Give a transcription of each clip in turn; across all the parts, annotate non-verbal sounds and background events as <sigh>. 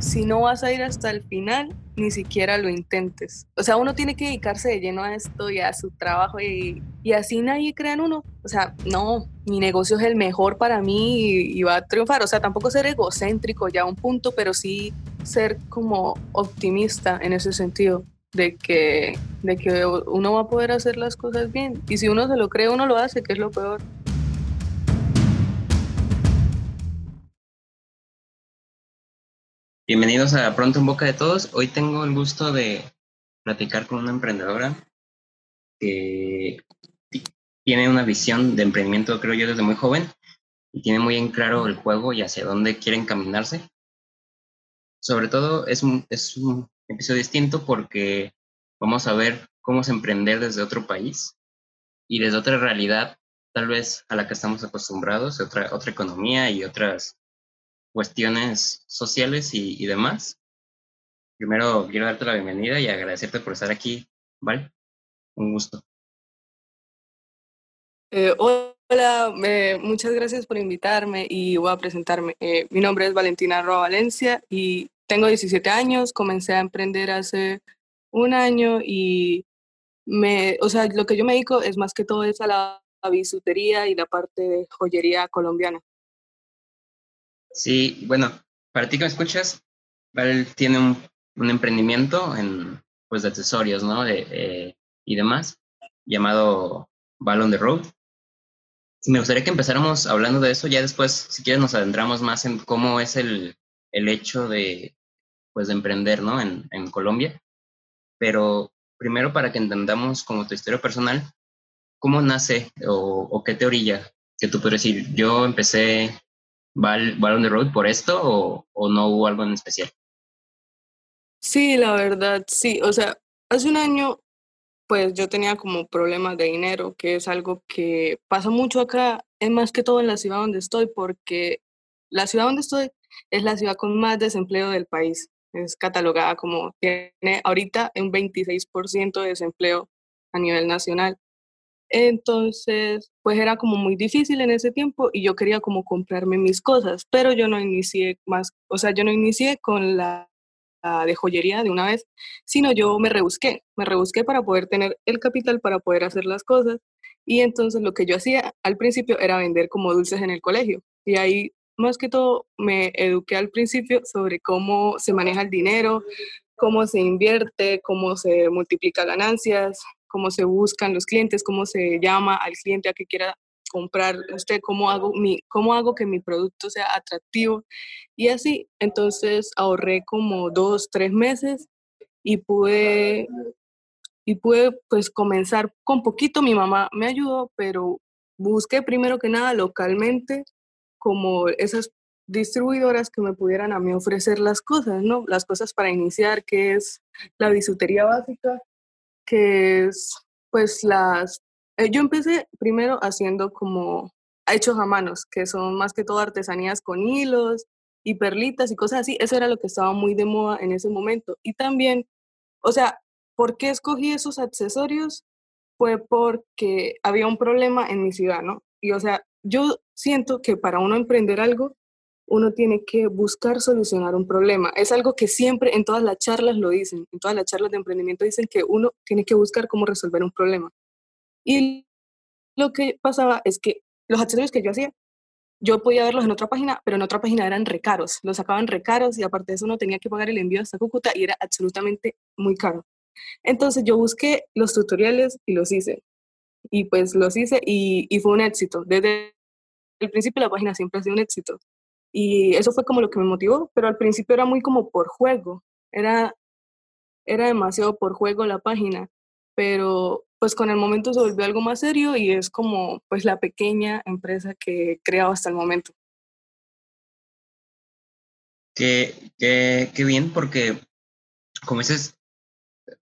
si no vas a ir hasta el final, ni siquiera lo intentes. O sea, uno tiene que dedicarse de lleno a esto y a su trabajo y, así nadie crea en uno. O sea, no, mi negocio es el mejor para mí y, y va a triunfar. O sea, tampoco ser egocéntrico ya a un punto, pero sí ser como optimista en ese sentido de que, de que uno va a poder hacer las cosas bien. Y si uno se lo cree, uno lo hace, que es lo peor. Bienvenidos a Pronto en Boca de Todos. Hoy tengo el gusto de platicar con una emprendedora que tiene una visión de emprendimiento, creo yo, desde muy joven y tiene muy en claro el juego y hacia dónde quiere encaminarse. Sobre todo es un, es un episodio distinto porque vamos a ver cómo es emprender desde otro país y desde otra realidad, tal vez a la que estamos acostumbrados, otra, otra economía y otras cuestiones sociales y, demás. Primero quiero darte la bienvenida y agradecerte por estar aquí, ¿vale? Un gusto. Eh, hola, muchas gracias por invitarme y voy a presentarme. Eh, mi nombre es Valentina Roa Valencia y tengo 17 años, comencé a emprender hace un año y me, o sea, lo que yo me dedico es más que todo es a la bisutería y la parte de joyería colombiana. Sí, bueno, para ti que me escuchas, Val tiene un, un emprendimiento en, pues, de accesorios, ¿no? Eh, y demás, llamado Val on the Road. me gustaría que empezáramos hablando de eso, ya después, si quieres, nos adentramos más en cómo es el, el hecho de, pues, de emprender, ¿no? En, en Colombia. Pero primero, para que entendamos como tu historia personal, ¿cómo nace o, o qué te orilla? Que tú puedes decir, yo empecé va, on the road por esto o, o no hubo algo en especial? Sí, la verdad, sí. O sea, hace un año, pues yo tenía como problemas de dinero, que es algo que pasa mucho acá, es más que todo en la ciudad donde estoy, porque la ciudad donde estoy es la ciudad con más desempleo del país. Es catalogada como tiene ahorita un 26% de desempleo a nivel nacional. Entonces, pues era como muy difícil en ese tiempo y yo quería como comprarme mis cosas, pero yo no inicié más, o sea, yo no inicié con la, de joyería de una vez, sino yo me rebusqué, me rebusqué para poder tener el capital para poder hacer las cosas. Y entonces lo que yo hacía al principio era vender como dulces en el colegio. Y ahí más que todo me eduqué al principio sobre cómo se maneja el dinero, cómo se invierte, cómo se multiplica ganancias, cómo se buscan los clientes, cómo se llama al cliente a que quiera comprar usted, cómo hago, mi, cómo hago que mi producto sea atractivo. Y así, entonces ahorré como dos, tres meses y pude, y pude pues comenzar con poquito. Mi mamá me ayudó, pero busqué primero que nada localmente como esas distribuidoras que me pudieran a mí ofrecer las cosas, ¿no? Las cosas para iniciar, que es la bisutería básica, que es pues las... Eh, yo empecé primero haciendo como hechos a manos, que son más que todo artesanías con hilos y perlitas y cosas así. Eso era lo que estaba muy de moda en ese momento. Y también, o sea, ¿por qué escogí esos accesorios? Fue porque había un problema en mi ciudad, ¿no? Y o sea, yo siento que para uno emprender algo, uno tiene que buscar solucionar un problema. Es algo que siempre en todas las charlas lo dicen, en todas las charlas de emprendimiento dicen que uno tiene que buscar cómo resolver un problema. Y lo que pasaba es que los accesorios que yo hacía, yo podía verlos en otra página, pero en otra página eran recaros, los sacaban recaros y aparte de eso uno tenía que pagar el envío hasta Cúcuta y era absolutamente muy caro. Entonces yo busqué los tutoriales y los hice. Y pues los hice y, y fue un éxito. Desde el principio la página siempre ha sido un éxito. Y eso fue como lo que me motivó, pero al principio era muy como por juego, era, era demasiado por juego la página, pero pues con el momento se volvió algo más serio y es como pues la pequeña empresa que he creado hasta el momento. Qué, qué, bien, porque como dices,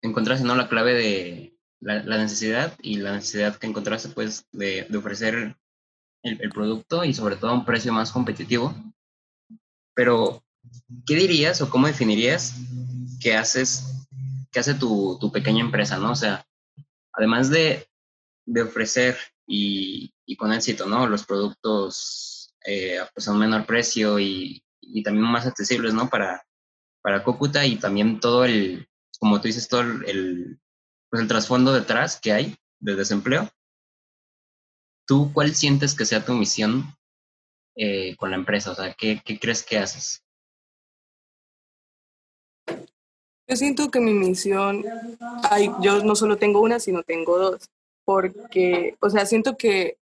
encontraste ¿no? la clave de la, la, necesidad y la necesidad que encontraste pues de, de ofrecer el, producto y sobre todo a un precio más competitivo. Pero, ¿qué dirías o cómo definirías que haces, que hace tu, tu pequeña empresa, no? O sea, además de, de ofrecer y, con éxito, ¿no? Los productos eh, pues a un menor precio y, y, también más accesibles, ¿no? Para, para Cúcuta y también todo el, como tú dices, todo el, pues el trasfondo detrás que hay de desempleo. ¿Tú cuál sientes que sea tu misión eh, con la empresa? O sea, ¿qué, ¿qué crees que haces? Yo siento que mi misión, ay, yo no solo tengo una, sino tengo dos, porque, o sea, siento que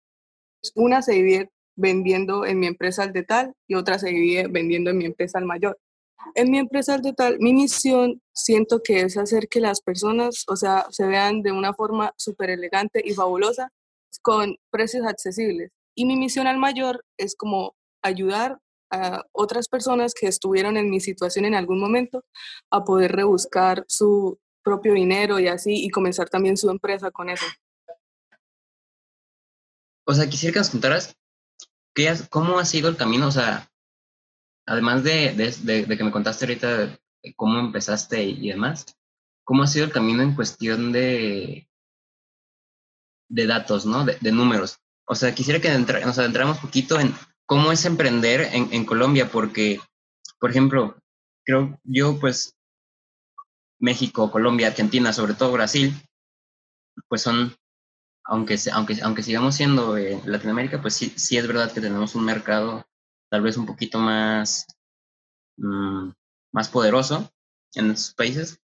una se divide vendiendo en mi empresa al de tal y otra se divide vendiendo en mi empresa al mayor. En mi empresa al de tal, mi misión siento que es hacer que las personas, o sea, se vean de una forma súper elegante y fabulosa con precios accesibles. Y mi misión al mayor es como ayudar a otras personas que estuvieron en mi situación en algún momento a poder rebuscar su propio dinero y así y comenzar también su empresa con eso. O sea, quisiera que nos contaras qué cómo ha sido el camino, o sea, además de, de, de, que me contaste ahorita cómo empezaste y demás, ¿cómo ha sido el camino en cuestión de, de datos, ¿no? De, de números. O sea, quisiera que nos adentráramos un poquito en cómo es emprender en, Colombia, porque, por ejemplo, creo yo, pues, México, Colombia, Argentina, sobre todo Brasil, pues son, aunque, aunque, aunque sigamos siendo eh, Latinoamérica, pues sí, sí es verdad que tenemos un mercado tal vez un poquito más, mmm, más poderoso en esos países,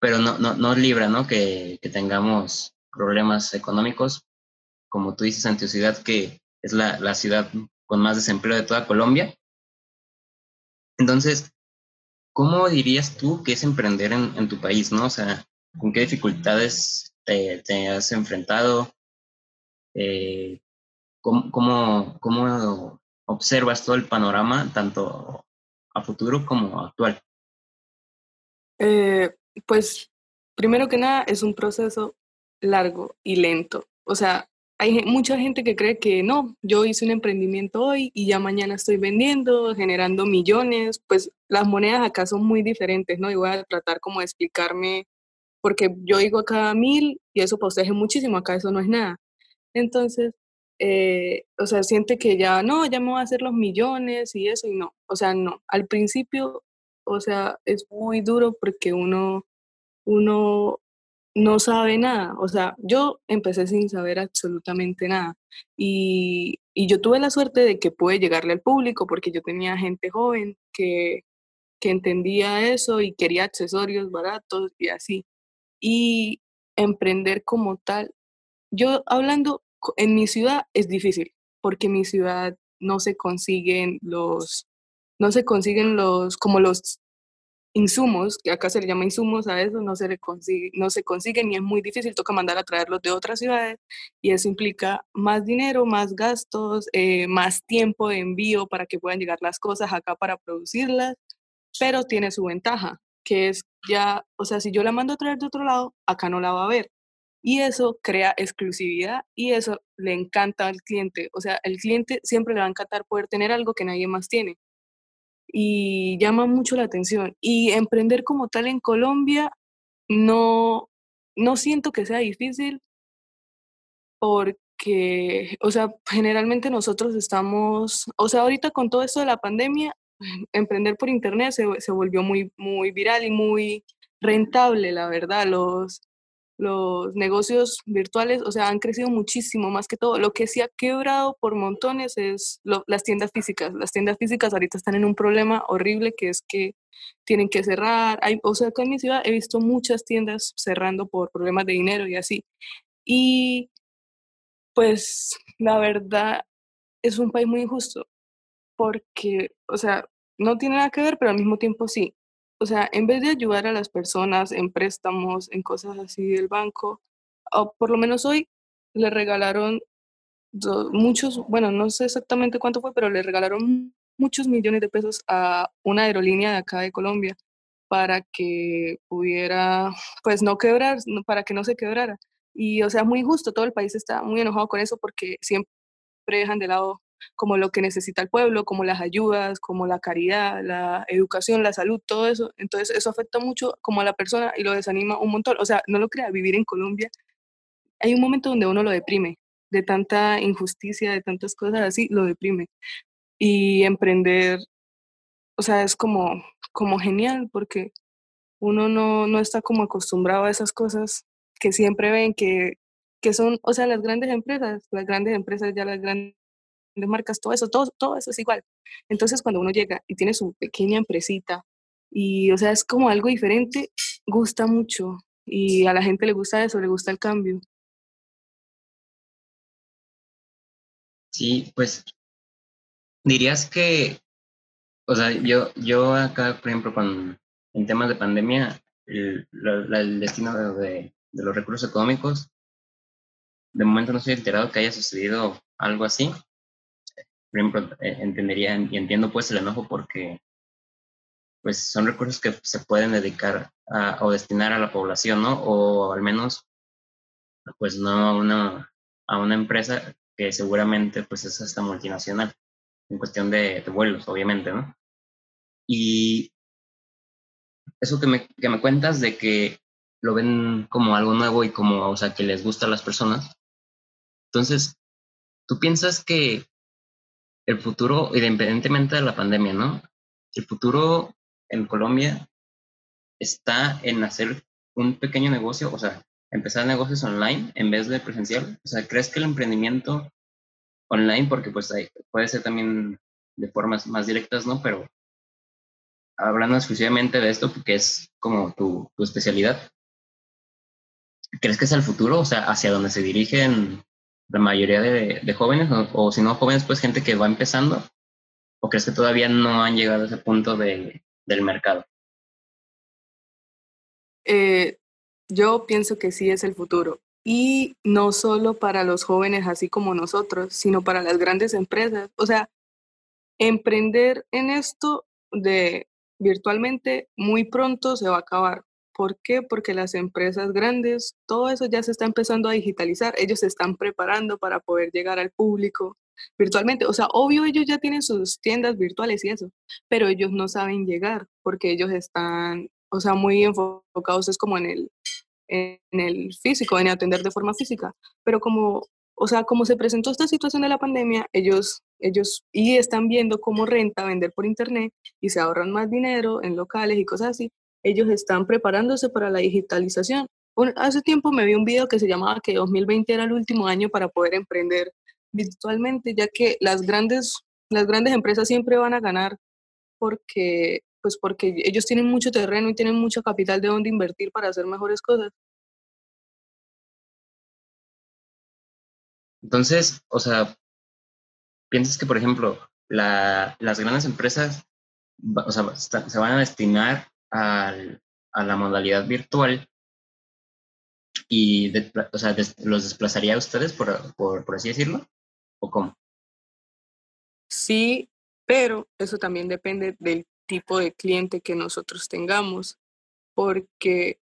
pero no, no, no libra, ¿no? Que, que tengamos problemas económicos, como tú dices, ante ciudad que es la, la ciudad con más desempleo de toda Colombia. Entonces, ¿cómo dirías tú que es emprender en, en tu país, no? O sea, ¿con qué dificultades te, te has enfrentado? Eh, ¿cómo, cómo, ¿Cómo observas todo el panorama, tanto a futuro como actual? Eh, pues, primero que nada, es un proceso largo y lento. O sea, hay mucha gente que cree que no, yo hice un emprendimiento hoy y ya mañana estoy vendiendo, generando millones, pues las monedas acá son muy diferentes, ¿no? Y voy a tratar como de explicarme, porque yo digo acá mil y eso para es muchísimo, acá eso no es nada. Entonces, eh, o sea, siente que ya, no, ya me voy a hacer los millones y eso, y no, o sea, no, al principio, o sea, es muy duro porque uno, uno no sabe nada. O sea, yo empecé sin saber absolutamente nada. Y, yo tuve la suerte de que pude llegarle al público porque yo tenía gente joven que, que entendía eso y quería accesorios baratos y así. Y emprender como tal, yo hablando en mi ciudad es difícil porque mi ciudad no se consiguen los, no se consiguen los, como los insumos, que acá se le llama insumos a eso, no se, le consigue, no se consiguen y es muy difícil, toca mandar a traerlos de otras ciudades y eso implica más dinero, más gastos, eh, más tiempo de envío para que puedan llegar las cosas acá para producirlas, pero tiene su ventaja, que es ya, o sea, si yo la mando a traer de otro lado, acá no la va a ver. Y eso crea exclusividad y eso le encanta al cliente. O sea, el cliente siempre le va a encantar poder tener algo que nadie más tiene y llama mucho la atención. Y emprender como tal en Colombia no, no siento que sea difícil porque, o sea, generalmente nosotros estamos, o sea, ahorita con todo esto de la pandemia, <laughs> emprender por internet se, se volvió muy, muy viral y muy rentable, la verdad. Los, los negocios virtuales, o sea, han crecido muchísimo más que todo. Lo que sí ha quebrado por montones es las tiendas físicas. Las tiendas físicas ahorita están en un problema horrible que es que tienen que cerrar. Hay, o sea, acá en mi ciudad he visto muchas tiendas cerrando por problemas de dinero y así. Y pues la verdad es un país muy injusto porque, o sea, no tiene nada que ver, pero al mismo tiempo sí o sea, en vez de ayudar a las personas en préstamos, en cosas así del banco, o por lo menos hoy le regalaron muchos, bueno, no sé exactamente cuánto fue, pero le regalaron muchos millones de pesos a una aerolínea de acá de Colombia para que pudiera, pues no quebrar, para que no se quebrara. Y o sea, muy justo, todo el país está muy enojado con eso porque siempre dejan de lado como lo que necesita el pueblo, como las ayudas, como la caridad, la educación, la salud, todo eso. Entonces eso afecta mucho como a la persona y lo desanima un montón. O sea, no lo crea, vivir en Colombia, hay un momento donde uno lo deprime, de tanta injusticia, de tantas cosas así, lo deprime. Y emprender, o sea, es como, como genial porque uno no, no está como acostumbrado a esas cosas que siempre ven que, que son, o sea, las grandes empresas, las grandes empresas, ya las grandes marcas, todo eso, todo, todo eso es igual. Entonces, cuando uno llega y tiene su pequeña empresita y, o sea, es como algo diferente, gusta mucho y a la gente le gusta eso, le gusta el cambio. Sí, pues dirías que, o sea, yo, yo acá, por ejemplo, con, en temas de pandemia, el, el destino de, de, los recursos económicos, de momento no estoy enterado que haya sucedido algo así. Por ejemplo, eh, entendería y entiendo pues el enojo porque pues son recursos que se pueden dedicar a, o destinar a la población, ¿no? O al menos, pues no a una, a una empresa que seguramente pues es hasta multinacional, en cuestión de, vuelos, obviamente, ¿no? Y eso que me, que me cuentas de que lo ven como algo nuevo y como, o sea, que les gusta a las personas. Entonces, tú piensas que el futuro, independientemente de la pandemia, ¿no? El futuro en Colombia está en hacer un pequeño negocio, o sea, empezar negocios online en vez de presencial? O sea, ¿crees que el emprendimiento online, porque pues puede ser también de formas más directas, ¿no? Pero hablando exclusivamente de esto, porque es como tu, tu especialidad, ¿crees que es el futuro? O sea, hacia donde se dirigen la mayoría de, jóvenes, o, o, si no jóvenes, pues gente que va empezando, ¿o crees que todavía no han llegado a ese punto de, del mercado? Eh, yo pienso que sí es el futuro. Y no solo para los jóvenes así como nosotros, sino para las grandes empresas. O sea, emprender en esto de virtualmente muy pronto se va a acabar. ¿Por qué? Porque las empresas grandes, todo eso ya se está empezando a digitalizar. Ellos se están preparando para poder llegar al público virtualmente. O sea, obvio ellos ya tienen sus tiendas virtuales y eso, pero ellos no saben llegar porque ellos están, o sea, muy enfocados es como en el, en el físico, en atender de forma física. Pero como, o sea, como se presentó esta situación de la pandemia, ellos, ellos y están viendo cómo renta vender por internet y se ahorran más dinero en locales y cosas así. Ellos están preparándose para la digitalización. Hace tiempo me vi un video que se llamaba que 2020 era el último año para poder emprender virtualmente, ya que las grandes, las grandes empresas siempre van a ganar porque, pues porque ellos tienen mucho terreno y tienen mucho capital de donde invertir para hacer mejores cosas. Entonces, o sea, piensas que, por ejemplo, la, las grandes empresas o sea, se van a destinar a la modalidad virtual y o sea, los desplazaría a ustedes, por, por, por así decirlo? ¿O cómo? Sí, pero eso también depende del tipo de cliente que nosotros tengamos, porque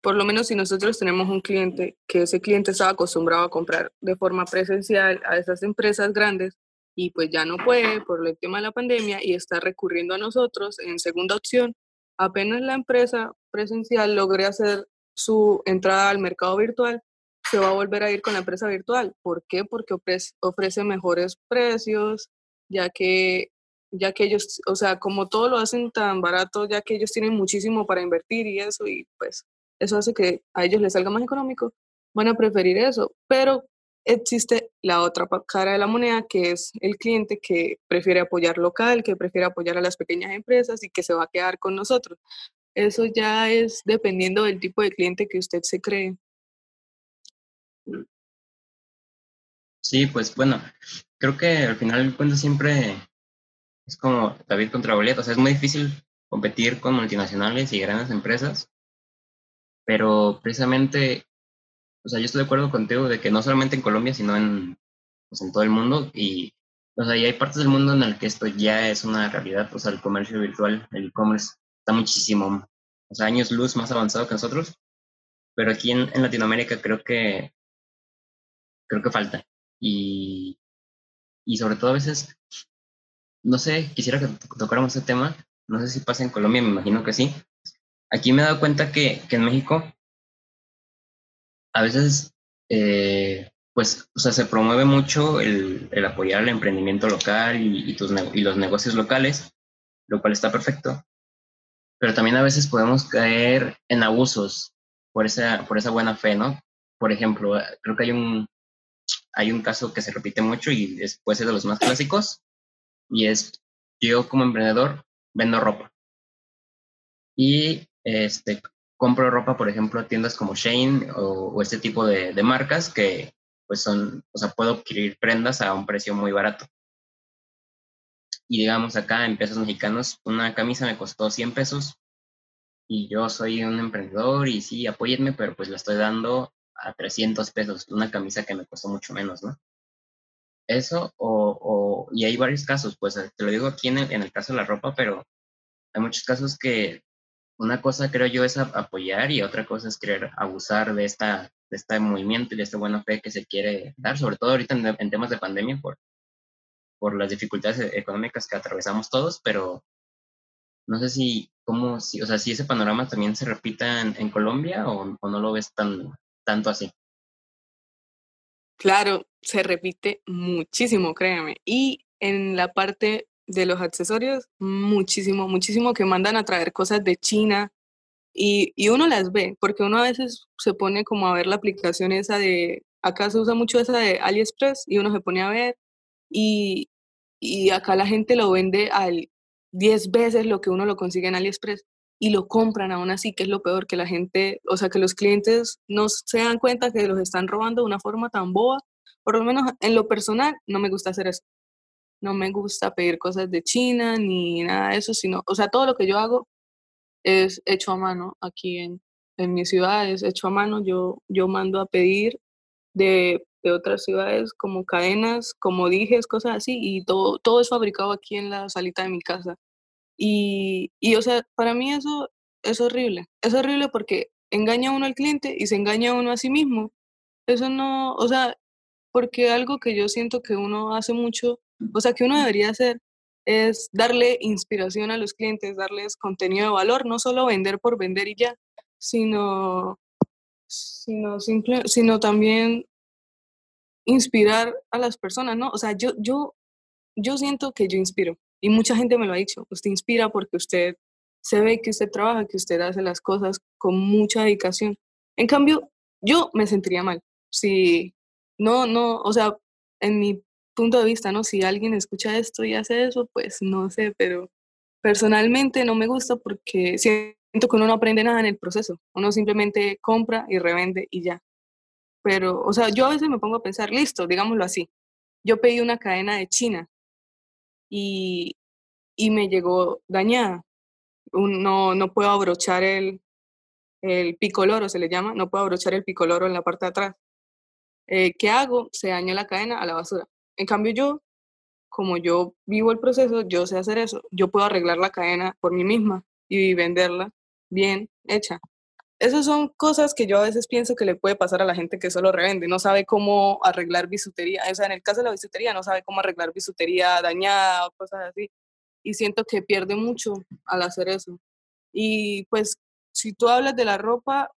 por lo menos si nosotros tenemos un cliente que ese cliente estaba acostumbrado a comprar de forma presencial a esas empresas grandes y pues ya no puede por el tema de la pandemia y está recurriendo a nosotros en segunda opción, apenas la empresa presencial logre hacer su entrada al mercado virtual, se va a volver a ir con la empresa virtual. ¿Por qué? Porque ofrece, mejores precios, ya que, ya que ellos, o sea, como todo lo hacen tan barato, ya que ellos tienen muchísimo para invertir y eso, y pues eso hace que a ellos les salga más económico, van a preferir eso. Pero existe la otra cara de la moneda, que es el cliente que prefiere apoyar local, que prefiere apoyar a las pequeñas empresas y que se va a quedar con nosotros. Eso ya es dependiendo del tipo de cliente que usted se cree. Sí, pues bueno, creo que al final cuento siempre es como David contra Goliat, o sea, es muy difícil competir con multinacionales y grandes empresas, pero precisamente, o sea, yo estoy de acuerdo contigo de que no solamente en Colombia, sino en, pues, en todo el mundo, y, o sea, y hay partes del mundo en el que esto ya es una realidad, o sea, el comercio virtual, el e-commerce, está muchísimo, o sea, años luz más avanzado que nosotros, pero aquí en, en Latinoamérica creo que creo que falta. Y, y sobre todo a veces, no sé, quisiera que tocáramos ese tema, no sé si pasa en Colombia, me imagino que sí. Aquí me he dado cuenta que, que en México a veces, eh, pues, o sea, se promueve mucho el, el apoyar el emprendimiento local y, y, tus, y los negocios locales, lo cual está perfecto. pero también a veces podemos caer en abusos por esa, por esa buena fe, ¿no? Por ejemplo, creo que hay un, hay un caso que se repite mucho y es, puede ser de los más clásicos, y es yo como emprendedor vendo ropa. Y este, compro ropa, por ejemplo, tiendas como Shane o, este tipo de, marcas que pues son, o sea, puedo adquirir prendas a un precio muy barato. Y digamos acá en pesos mexicanos, una camisa me costó 100 pesos y yo soy un emprendedor y sí, apóyenme, pero pues la estoy dando a 300 pesos, una camisa que me costó mucho menos, ¿no? Eso, o, o y hay varios casos, pues te lo digo aquí en el caso de la ropa, pero hay muchos casos que una cosa creo yo es apoyar y otra cosa es querer abusar de, esta, de este movimiento y de esta buena fe que se quiere dar, sobre todo ahorita en, temas de pandemia por, por las dificultades e-, económicas que atravesamos todos, pero no sé si, cómo, si, o sea, si ese panorama también se repita en, Colombia o, o, no lo ves tan, tanto así. Claro, se repite muchísimo, créeme. Y en la parte de los accesorios, muchísimo, muchísimo que mandan a traer cosas de China y, y, uno las ve, porque uno a veces se pone como a ver la aplicación esa de, acá se usa mucho esa de AliExpress y uno se pone a ver y, y acá la gente lo vende al 10 veces lo que uno lo consigue en AliExpress y lo compran aún así, que es lo peor, que la gente, o sea, que los clientes no se dan cuenta que los están robando de una forma tan boba. Por lo menos en lo personal, no me gusta hacer eso no me gusta pedir cosas de China ni nada de eso, sino, o sea, todo lo que yo hago es hecho a mano aquí en, en mi ciudad, es hecho a mano. Yo, yo mando a pedir de, de otras ciudades como cadenas, como dijes, cosas así, y todo, todo es fabricado aquí en la salita de mi casa. Y, y, o sea, para mí eso es horrible. Es horrible porque engaña uno al cliente y se engaña uno a sí mismo. Eso no, o sea, porque algo que yo siento que uno hace mucho o sea, que uno debería hacer es darle inspiración a los clientes, darles contenido de valor, no solo vender por vender y ya, sino, sino, simple, sino también inspirar a las personas, ¿no? O sea, yo, yo, yo siento que yo inspiro y mucha gente me lo ha dicho, usted inspira porque usted se ve que usted trabaja, que usted hace las cosas con mucha dedicación. En cambio, yo me sentiría mal si no, no, o sea, en mi punto de vista, ¿no? Si alguien escucha esto y hace eso, pues no sé, pero personalmente no me gusta porque siento que uno no aprende nada en el proceso. Uno simplemente compra y revende y ya. Pero, o sea, yo a veces me pongo a pensar, listo, digámoslo así. Yo pedí una cadena de China y, y me llegó dañada. No, no puedo abrochar el, el picoloro, se le llama, no puedo abrochar el picoloro en la parte de atrás. Eh, ¿Qué hago? Se dañó la cadena a la basura. En cambio yo, como yo vivo el proceso, yo sé hacer eso, yo puedo arreglar la cadena por mí misma y venderla bien hecha. Esas son cosas que yo a veces pienso que le puede pasar a la gente que solo revende, no sabe cómo arreglar bisutería, o sea, en el caso de la bisutería no sabe cómo arreglar bisutería dañada o cosas así, y siento que pierde mucho al hacer eso. Y pues si tú hablas de la ropa,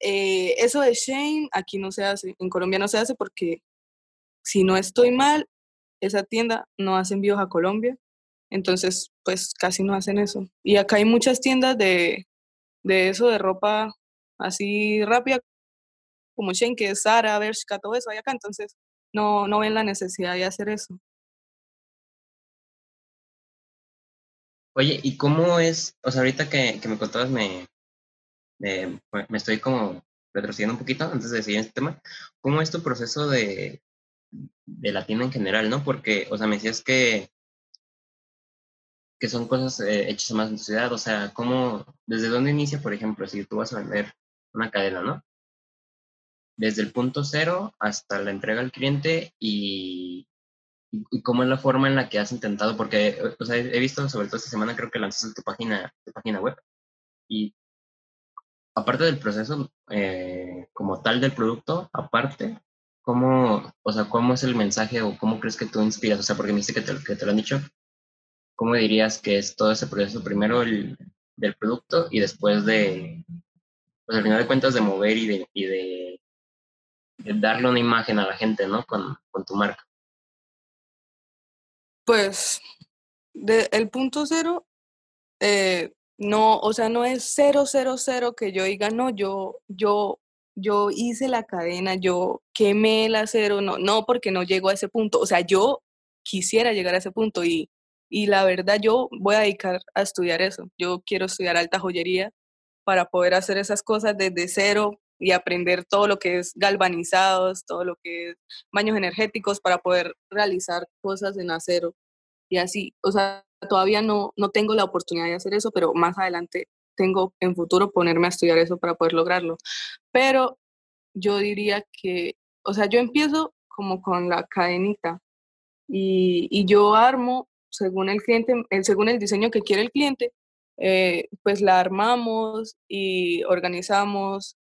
eh, eso de Shane aquí no se hace, en Colombia no se hace porque si no estoy mal, esa tienda no hace envíos a Colombia, entonces pues casi no hacen eso. Y acá hay muchas tiendas de, de eso, de ropa así rápida, como es Zara, Bershka, todo eso hay acá, entonces no, no ven la necesidad de hacer eso. Oye, ¿y cómo es, o sea, ahorita que, que me contabas, me, me, estoy como retrocediendo un poquito antes de seguir este tema, ¿cómo es tu proceso de, de la tienda en general, ¿no? Porque, o sea, me decías que, que son cosas eh, hechas más en tu ciudad, o sea, ¿cómo, desde dónde inicia, por ejemplo, si tú vas a vender una cadena, ¿no? Desde el punto cero hasta la entrega al cliente y, y, cómo es la forma en la que has intentado, porque, o sea, he visto, sobre todo esta semana, creo que lanzaste tu página, tu página web y aparte del proceso eh, como tal del producto, aparte, ¿cómo, o sea, cómo es el mensaje o cómo crees que tú inspiras? O sea, porque me dice que te, lo han dicho. ¿Cómo dirías que es todo ese proceso? Primero el, del producto y después de, pues al final de cuentas, de mover y de, y de, darle una imagen a la gente, ¿no? Con, con tu marca. Pues, de, el punto cero, eh, No, o sea, no es cero, cero, cero que yo diga, no, yo, yo, yo hice la cadena, yo quemé el acero, no, no, porque no llego a ese punto. O sea, yo quisiera llegar a ese punto y, y la verdad yo voy a dedicar a estudiar eso. Yo quiero estudiar alta joyería para poder hacer esas cosas desde cero y aprender todo lo que es galvanizados, todo lo que es baños energéticos para poder realizar cosas en acero y así. O sea, todavía no, no tengo la oportunidad de hacer eso, pero más adelante tengo en futuro ponerme a estudiar eso para poder lograrlo. Pero yo diría que, o sea, yo empiezo como con la cadenita y, y yo armo según el cliente, según el diseño que quiere el cliente, eh, pues la armamos y organizamos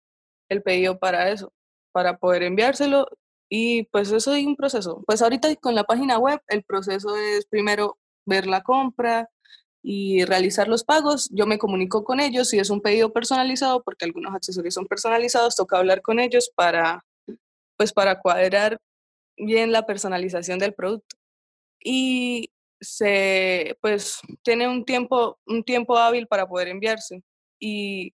el pedido para eso, para poder enviárselo y pues eso es un proceso. Pues ahorita con la página web el proceso es primero ver la compra y realizar los pagos. Yo me comunico con ellos si es un pedido personalizado, porque algunos accesorios son personalizados, toca hablar con ellos para pues para cuadrar bien la personalización del producto. Y se pues tiene un tiempo un tiempo hábil para poder enviarse y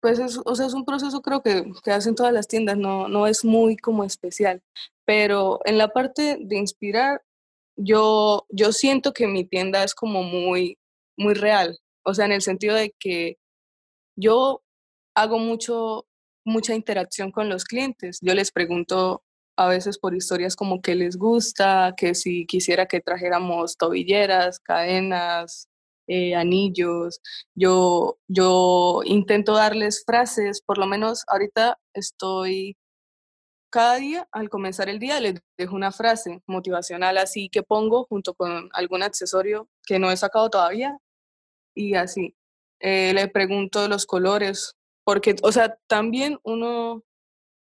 pues es, o sea, es un proceso creo que, que hacen todas las tiendas, no, no es muy como especial, pero en la parte de inspirar, yo, yo siento que mi tienda es como muy, muy real, o sea, en el sentido de que yo hago mucho, mucha interacción con los clientes, yo les pregunto a veces por historias como que les gusta, que si quisiera que trajéramos tobilleras, cadenas, eh, anillos. Yo, yo intento darles frases, por lo menos ahorita estoy, cada día al comenzar el día les dejo una frase motivacional así que pongo junto con algún accesorio que no he sacado todavía y así. Eh, le pregunto los colores, porque, o sea, también uno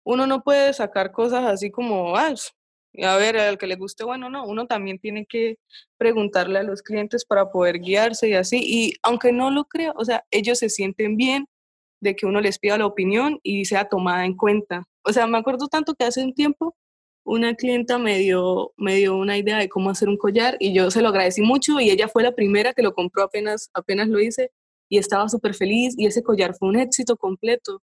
uno no puede sacar cosas así como, ah, a ver, al que le guste, bueno, no, uno también tiene que preguntarle a los clientes para poder guiarse y así. Y aunque no lo crea, o sea, ellos se sienten bien de que uno les pida la opinión y sea tomada en cuenta. O sea, me acuerdo tanto que hace un tiempo una clienta me dio, me dio una idea de cómo hacer un collar y yo se lo agradecí mucho y ella fue la primera que lo compró apenas, apenas lo hice y estaba súper feliz y ese collar fue un éxito completo.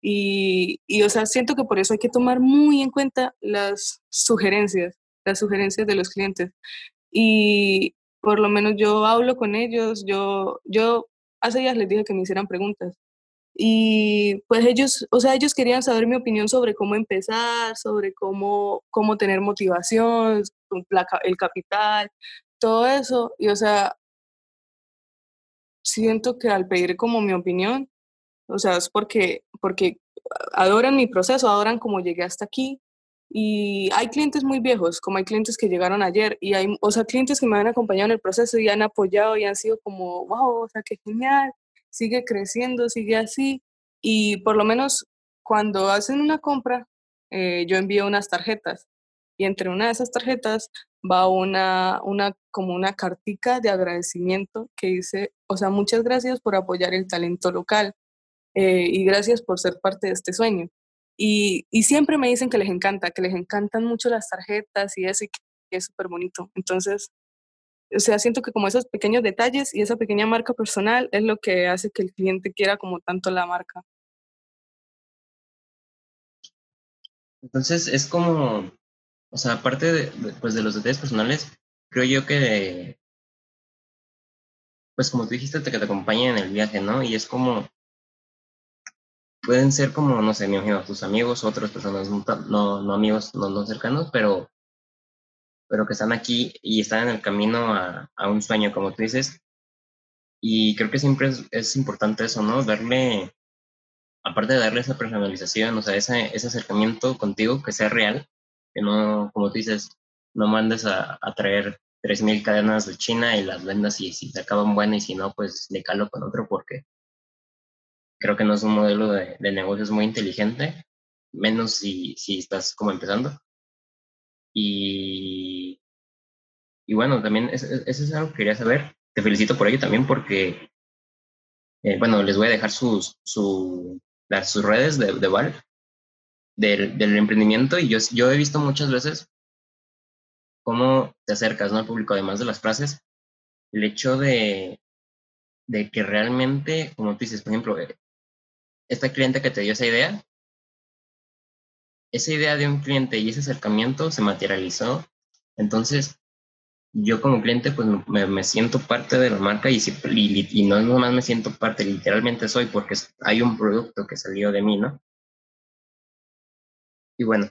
Y, y, o sea, siento que por eso hay que tomar muy en cuenta las sugerencias, las sugerencias de los clientes. Y por lo menos yo hablo con ellos, yo, yo hace días les dije que me hicieran preguntas. Y pues ellos, o sea, ellos querían saber mi opinión sobre cómo empezar, sobre cómo, cómo tener motivación, el capital, todo eso. Y o sea, siento que al pedir como mi opinión, o sea, es porque, porque adoran mi proceso, adoran cómo llegué hasta aquí. Y hay clientes muy viejos, como hay clientes que llegaron ayer, y hay, o sea, clientes que me han acompañado en el proceso y han apoyado y han sido como, wow, o sea, qué genial, sigue creciendo, sigue así. Y por lo menos cuando hacen una compra, eh, yo envío unas tarjetas y entre una de esas tarjetas va una, una, como una cartica de agradecimiento que dice, o sea, muchas gracias por apoyar el talento local. Eh, y gracias por ser parte de este sueño. Y, y, siempre me dicen que les encanta, que les encantan mucho las tarjetas y eso, y que es súper bonito. Entonces, o sea, siento que como esos pequeños detalles y esa pequeña marca personal es lo que hace que el cliente quiera como tanto la marca. Entonces, es como, o sea, aparte de, pues de los detalles personales, creo yo que, pues como tú dijiste, que te acompañen en el viaje, ¿no? Y es como, pueden ser como, no sé, me imagino, tus amigos, otras personas, no, no amigos, no, no cercanos, pero, pero que están aquí y están en el camino a, a un sueño, como tú dices. Y creo que siempre es, es, importante eso, ¿no? Darle, aparte de darle esa personalización, o sea, ese, ese acercamiento contigo que sea real, que no, como tú dices, no mandes a, a traer 3.000 cadenas de China y las vendas y si se acaban buenas y si no, pues le calo con otro porque creo que no es un modelo de, de negocios muy inteligente, menos si, si estás como empezando. Y, y bueno, también eso, es algo que quería saber. Te felicito por ello también porque, eh, bueno, les voy a dejar sus, su, las, sus redes de, de Val, del, del, emprendimiento y yo, yo he visto muchas veces cómo te acercas ¿no? al público, además de las frases, el hecho de, de que realmente, como tú dices, por ejemplo, eh, esta cliente que te dio esa idea, esa idea de un cliente y ese acercamiento se materializó. Entonces, yo como cliente, pues me, me siento parte de la marca y, si, y, y no nomás me siento parte, literalmente soy porque hay un producto que salió de mí, ¿no? Y bueno,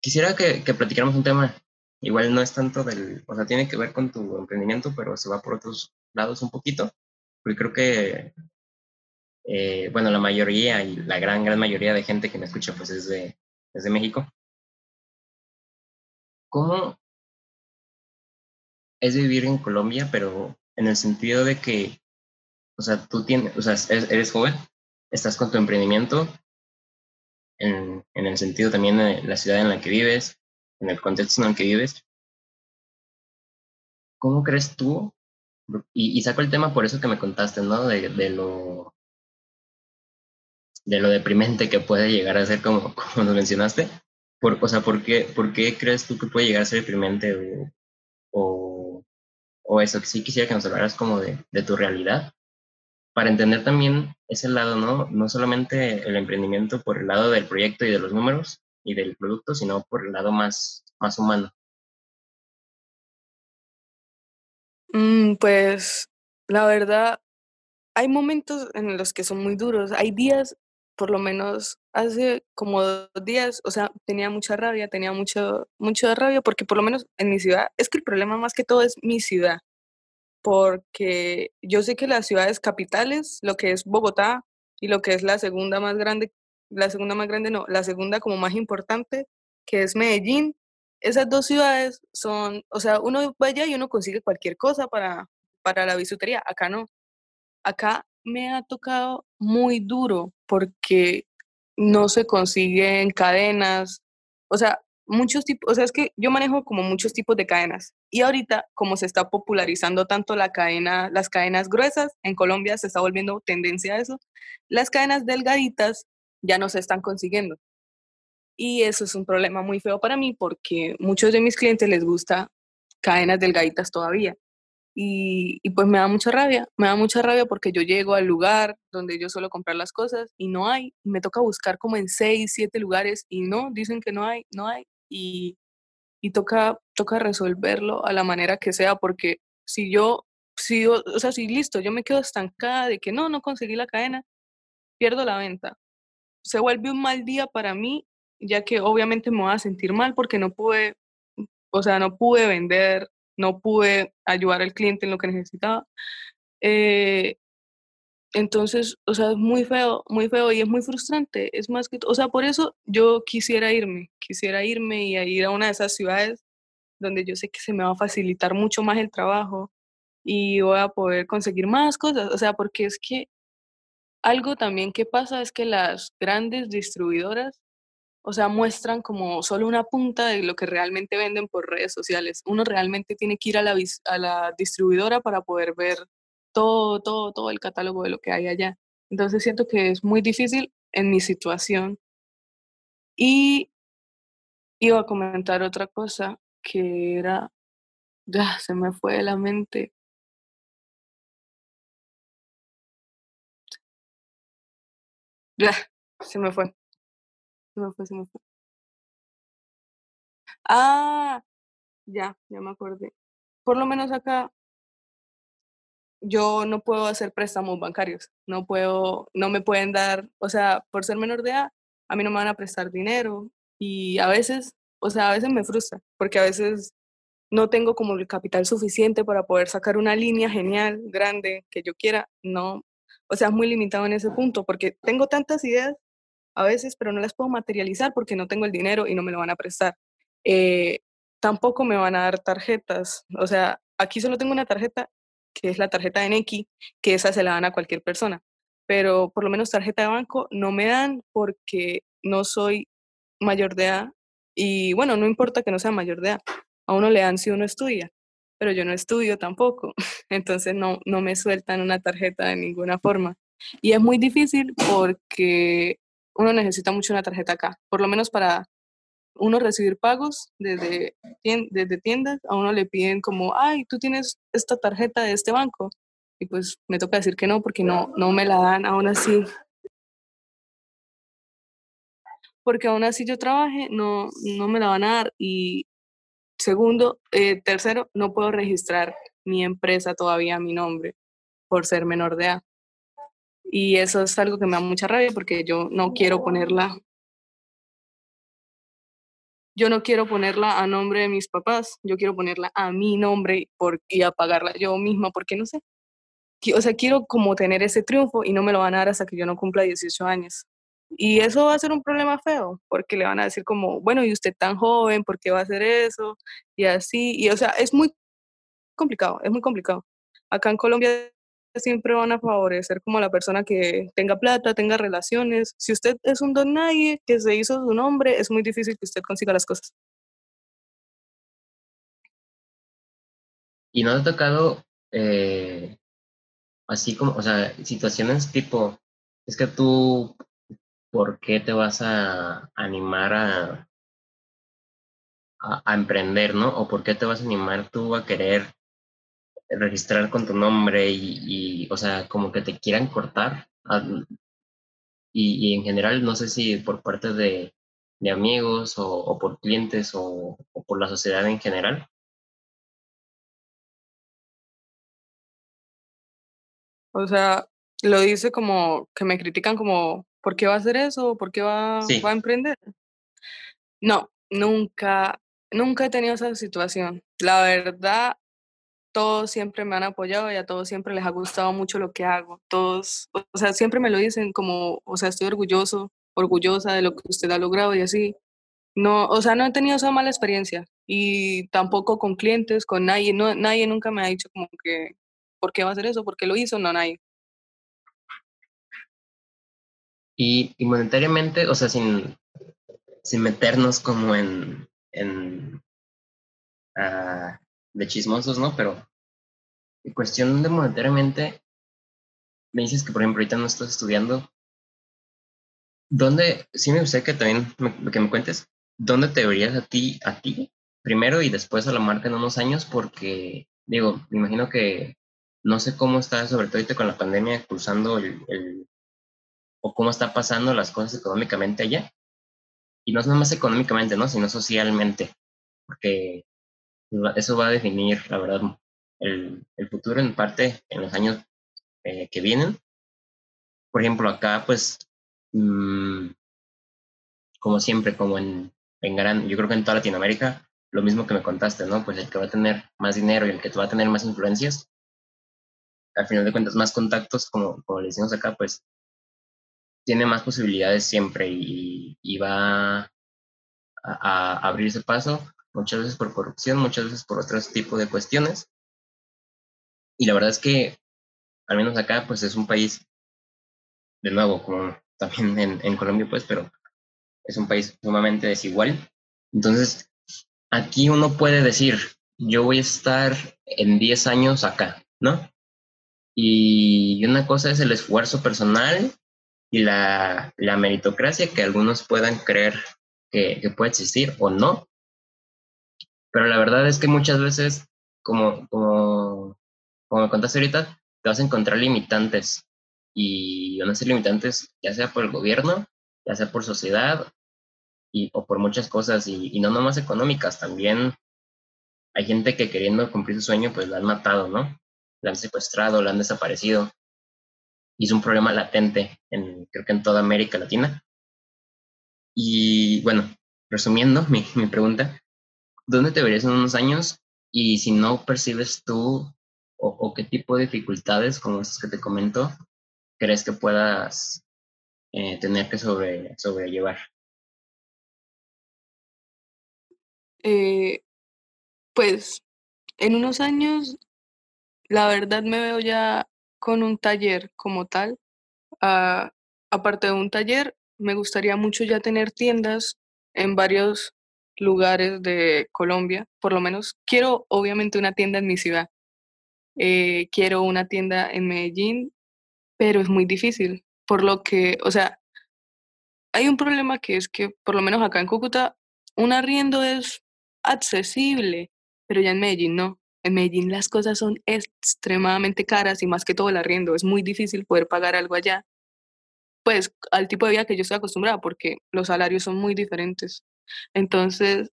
quisiera que, que platicáramos un tema, igual no es tanto del, o sea, tiene que ver con tu emprendimiento, pero se va por otros lados un poquito, porque creo que, eh, bueno, la mayoría y la gran, gran mayoría de gente que me escucha, pues es de, es de México. ¿Cómo es vivir en Colombia, pero en el sentido de que, o sea, tú tienes, o sea, eres joven, estás con tu emprendimiento, en, en, el sentido también de la ciudad en la que vives, en el contexto en el que vives. ¿Cómo crees tú? Y, y saco el tema por eso que me contaste, ¿no? De, de, lo de lo deprimente que puede llegar a ser como, <laughs> como mencionaste. Por, o sea, ¿por qué, ¿por qué crees tú que puede llegar a ser deprimente o, o, eso? Sí quisiera que nos hablaras como de, de tu realidad para entender también ese lado, ¿no? No solamente el emprendimiento por el lado del proyecto y de los números y del producto, sino por el lado más, más humano. Mm, pues la verdad, hay momentos en los que son muy duros. Hay días, por lo menos hace como dos días, o sea, tenía mucha rabia, tenía mucho, mucho rabia porque por lo menos en mi ciudad, es que el problema más que todo es mi ciudad porque yo sé que las ciudades capitales, lo que es Bogotá y lo que es la segunda más grande, la segunda más grande no, la segunda como más importante, que es Medellín, esas dos ciudades son, o sea, uno va allá y uno consigue cualquier cosa para, para la bisutería, acá no. Acá me ha tocado muy duro porque no se consiguen cadenas, o sea, muchos tipos, o sea, es que yo manejo como muchos tipos de cadenas y ahorita como se está popularizando tanto la cadena, las cadenas gruesas, en Colombia se está volviendo tendencia a eso, las cadenas delgaditas ya no se están consiguiendo. Y eso es un problema muy feo para mí porque muchos de mis clientes les gusta cadenas delgaditas todavía. Y, pues me da mucha rabia, me da mucha rabia porque yo llego al lugar donde yo suelo comprar las cosas y no hay, me toca buscar como en seis, siete lugares y no, dicen que no hay, no hay, y, y toca, toca resolverlo a la manera que sea, porque si yo, si o sea, si listo, yo me quedo estancada de que no, no conseguí la cadena, pierdo la venta. Se vuelve un mal día para mí, ya que obviamente me voy a sentir mal porque no pude, o sea, no pude vender, no pude ayudar al cliente en lo que necesitaba. Eh, entonces, o sea, es muy feo, muy feo y es muy frustrante. Es más que, o sea, por eso yo quisiera irme, quisiera irme y ir a una de esas ciudades donde yo sé que se me va a facilitar mucho más el trabajo y voy a poder conseguir más cosas. O sea, porque es que algo también que pasa es que las grandes distribuidoras, o sea, muestran como solo una punta de lo que realmente venden por redes sociales. Uno realmente tiene que ir a la, a la distribuidora para poder ver todo, todo, todo el catálogo de lo que hay allá. Entonces siento que es muy difícil en mi situación. Y iba a comentar otra cosa que era, ya, se me fue de la mente. Ya, se me fue. Fue. Ah, ya, ya me acordé. Por lo menos acá yo no puedo hacer préstamos bancarios, no puedo, no me pueden dar, o sea, por ser menor de edad, a mí no me van a prestar dinero y a veces, o sea, a veces me frustra, porque a veces no tengo como el capital suficiente para poder sacar una línea genial, grande, que yo quiera, no, o sea, es muy limitado en ese punto, porque tengo tantas ideas a veces, pero no las puedo materializar porque no tengo el dinero y no me lo van a prestar. Eh, tampoco me van a dar tarjetas, o sea, aquí solo tengo una tarjeta que es la tarjeta de Nequi, que esa se la dan a cualquier persona. Pero por lo menos tarjeta de banco no me dan porque no soy mayor de edad. Y bueno, no importa que no sea mayor de edad, a uno le dan si uno estudia, pero yo no estudio tampoco, <laughs> entonces no, no me sueltan una tarjeta de ninguna forma. Y es muy difícil porque uno necesita mucho una tarjeta acá, por lo menos para uno recibir pagos desde, tiendas, a uno le piden como, ay, tú tienes esta tarjeta de este banco. y pues me toca decir que no porque no, no me la dan aún así. Porque aún así yo trabaje, no, no me la van a dar. Y segundo, eh, tercero, no puedo registrar mi empresa todavía mi nombre por ser menor de edad. Y eso es algo que me da mucha rabia porque yo no quiero ponerla yo no quiero ponerla a nombre de mis papás, yo quiero ponerla a mi nombre por, y a pagarla yo misma, porque no sé. O sea, quiero como tener ese triunfo y no me lo van a dar hasta que yo no cumpla 18 años. Y eso va a ser un problema feo, porque le van a decir como, bueno, y usted tan joven, ¿por qué va a hacer eso? Y así, y o sea, es muy complicado, es muy complicado. Acá en Colombia siempre van a favorecer como la persona que tenga plata, tenga relaciones. Si usted es un don nadie que se hizo su nombre, es muy difícil que usted consiga las cosas. ¿Y no ha tocado eh, así como, o sea, situaciones tipo, es que tú, ¿por qué te vas a animar a, a, a emprender, no? ¿O por qué te vas a animar tú a querer registrar con tu nombre y, o sea, como que te quieran cortar. y, en general, no sé si por parte de, de amigos o, por clientes o, por la sociedad en general. O sea, lo dice como que me critican como, ¿por qué va a hacer eso? ¿Por qué va, va a emprender? No, nunca, nunca he tenido esa situación. La verdad, todos siempre me han apoyado y a todos siempre les ha gustado mucho lo que hago. Todos, o sea, siempre me lo dicen como, o sea, estoy orgulloso, orgullosa de lo que usted ha logrado y así. No, o sea, no he tenido esa mala experiencia y tampoco con clientes, con nadie, no, nadie nunca me ha dicho como que, ¿por qué va a hacer eso? ¿Por qué lo hizo? No, nadie. Y, monetariamente, o sea, sin, sin meternos como en, en uh, de chismosos, ¿no? Pero en cuestión de monetariamente, me dices que, por ejemplo, ahorita no estás estudiando. ¿Dónde, sí me gustaría que también me, que me cuentes, dónde te verías a ti, a ti, primero y después a la marca en unos años? Porque, digo, me imagino que no sé cómo está, sobre todo ahorita con la pandemia, cruzando el, el o cómo está pasando las cosas económicamente allá. Y no es nada más económicamente, ¿no? Sino socialmente. Porque eso va a definir, la verdad, el, el futuro en parte en los años eh, que vienen. Por ejemplo, acá, pues, mmm, como siempre, como en, en gran, yo creo que en toda Latinoamérica, lo mismo que me contaste, ¿no? Pues el que va a tener más dinero y el que va a tener más influencias, al final de cuentas, más contactos, como, como le decimos acá, pues, tiene más posibilidades siempre y, y va a, a abrirse paso muchas veces por corrupción, muchas veces por otros tipos de cuestiones. Y la verdad es que, al menos acá, pues es un país, de nuevo, como <laughs> también en, Colombia, pues, pero es un país sumamente desigual. Entonces, aquí uno puede decir, yo voy a estar en 10 años acá, ¿no? Y una cosa es el esfuerzo personal y la, meritocracia que algunos puedan creer que, puede existir o no, pero la verdad es que muchas veces, como, como, me contaste ahorita, te vas a encontrar limitantes. Y van a ser limitantes ya sea por el gobierno, ya sea por sociedad y, o por muchas cosas. Y, y no nomás económicas, también hay gente que queriendo cumplir su sueño, pues la han matado, ¿no? La han secuestrado, la han desaparecido. Y es un problema latente, en, creo que en toda América Latina. Y bueno, resumiendo mi, mi pregunta, ¿dónde te verías en unos años? Y si no percibes tú o, qué tipo de dificultades, como esas que te comento, crees que puedas eh, tener que sobre, sobrellevar. Eh, pues en unos años, la verdad me veo ya con un taller como tal. Ah, aparte de un taller, me gustaría mucho ya tener tiendas en varios lugares de Colombia, por lo menos quiero obviamente una tienda en mi ciudad, eh, quiero una tienda en Medellín, pero es muy difícil, por lo que, o sea, hay un problema que es que por lo menos acá en Cúcuta un arriendo es accesible, pero ya en Medellín no. En Medellín las cosas son extremadamente caras y más que todo el arriendo. Es muy difícil poder pagar algo allá. Pues al tipo de vida que yo estoy acostumbrada porque los salarios son muy diferentes. Entonces,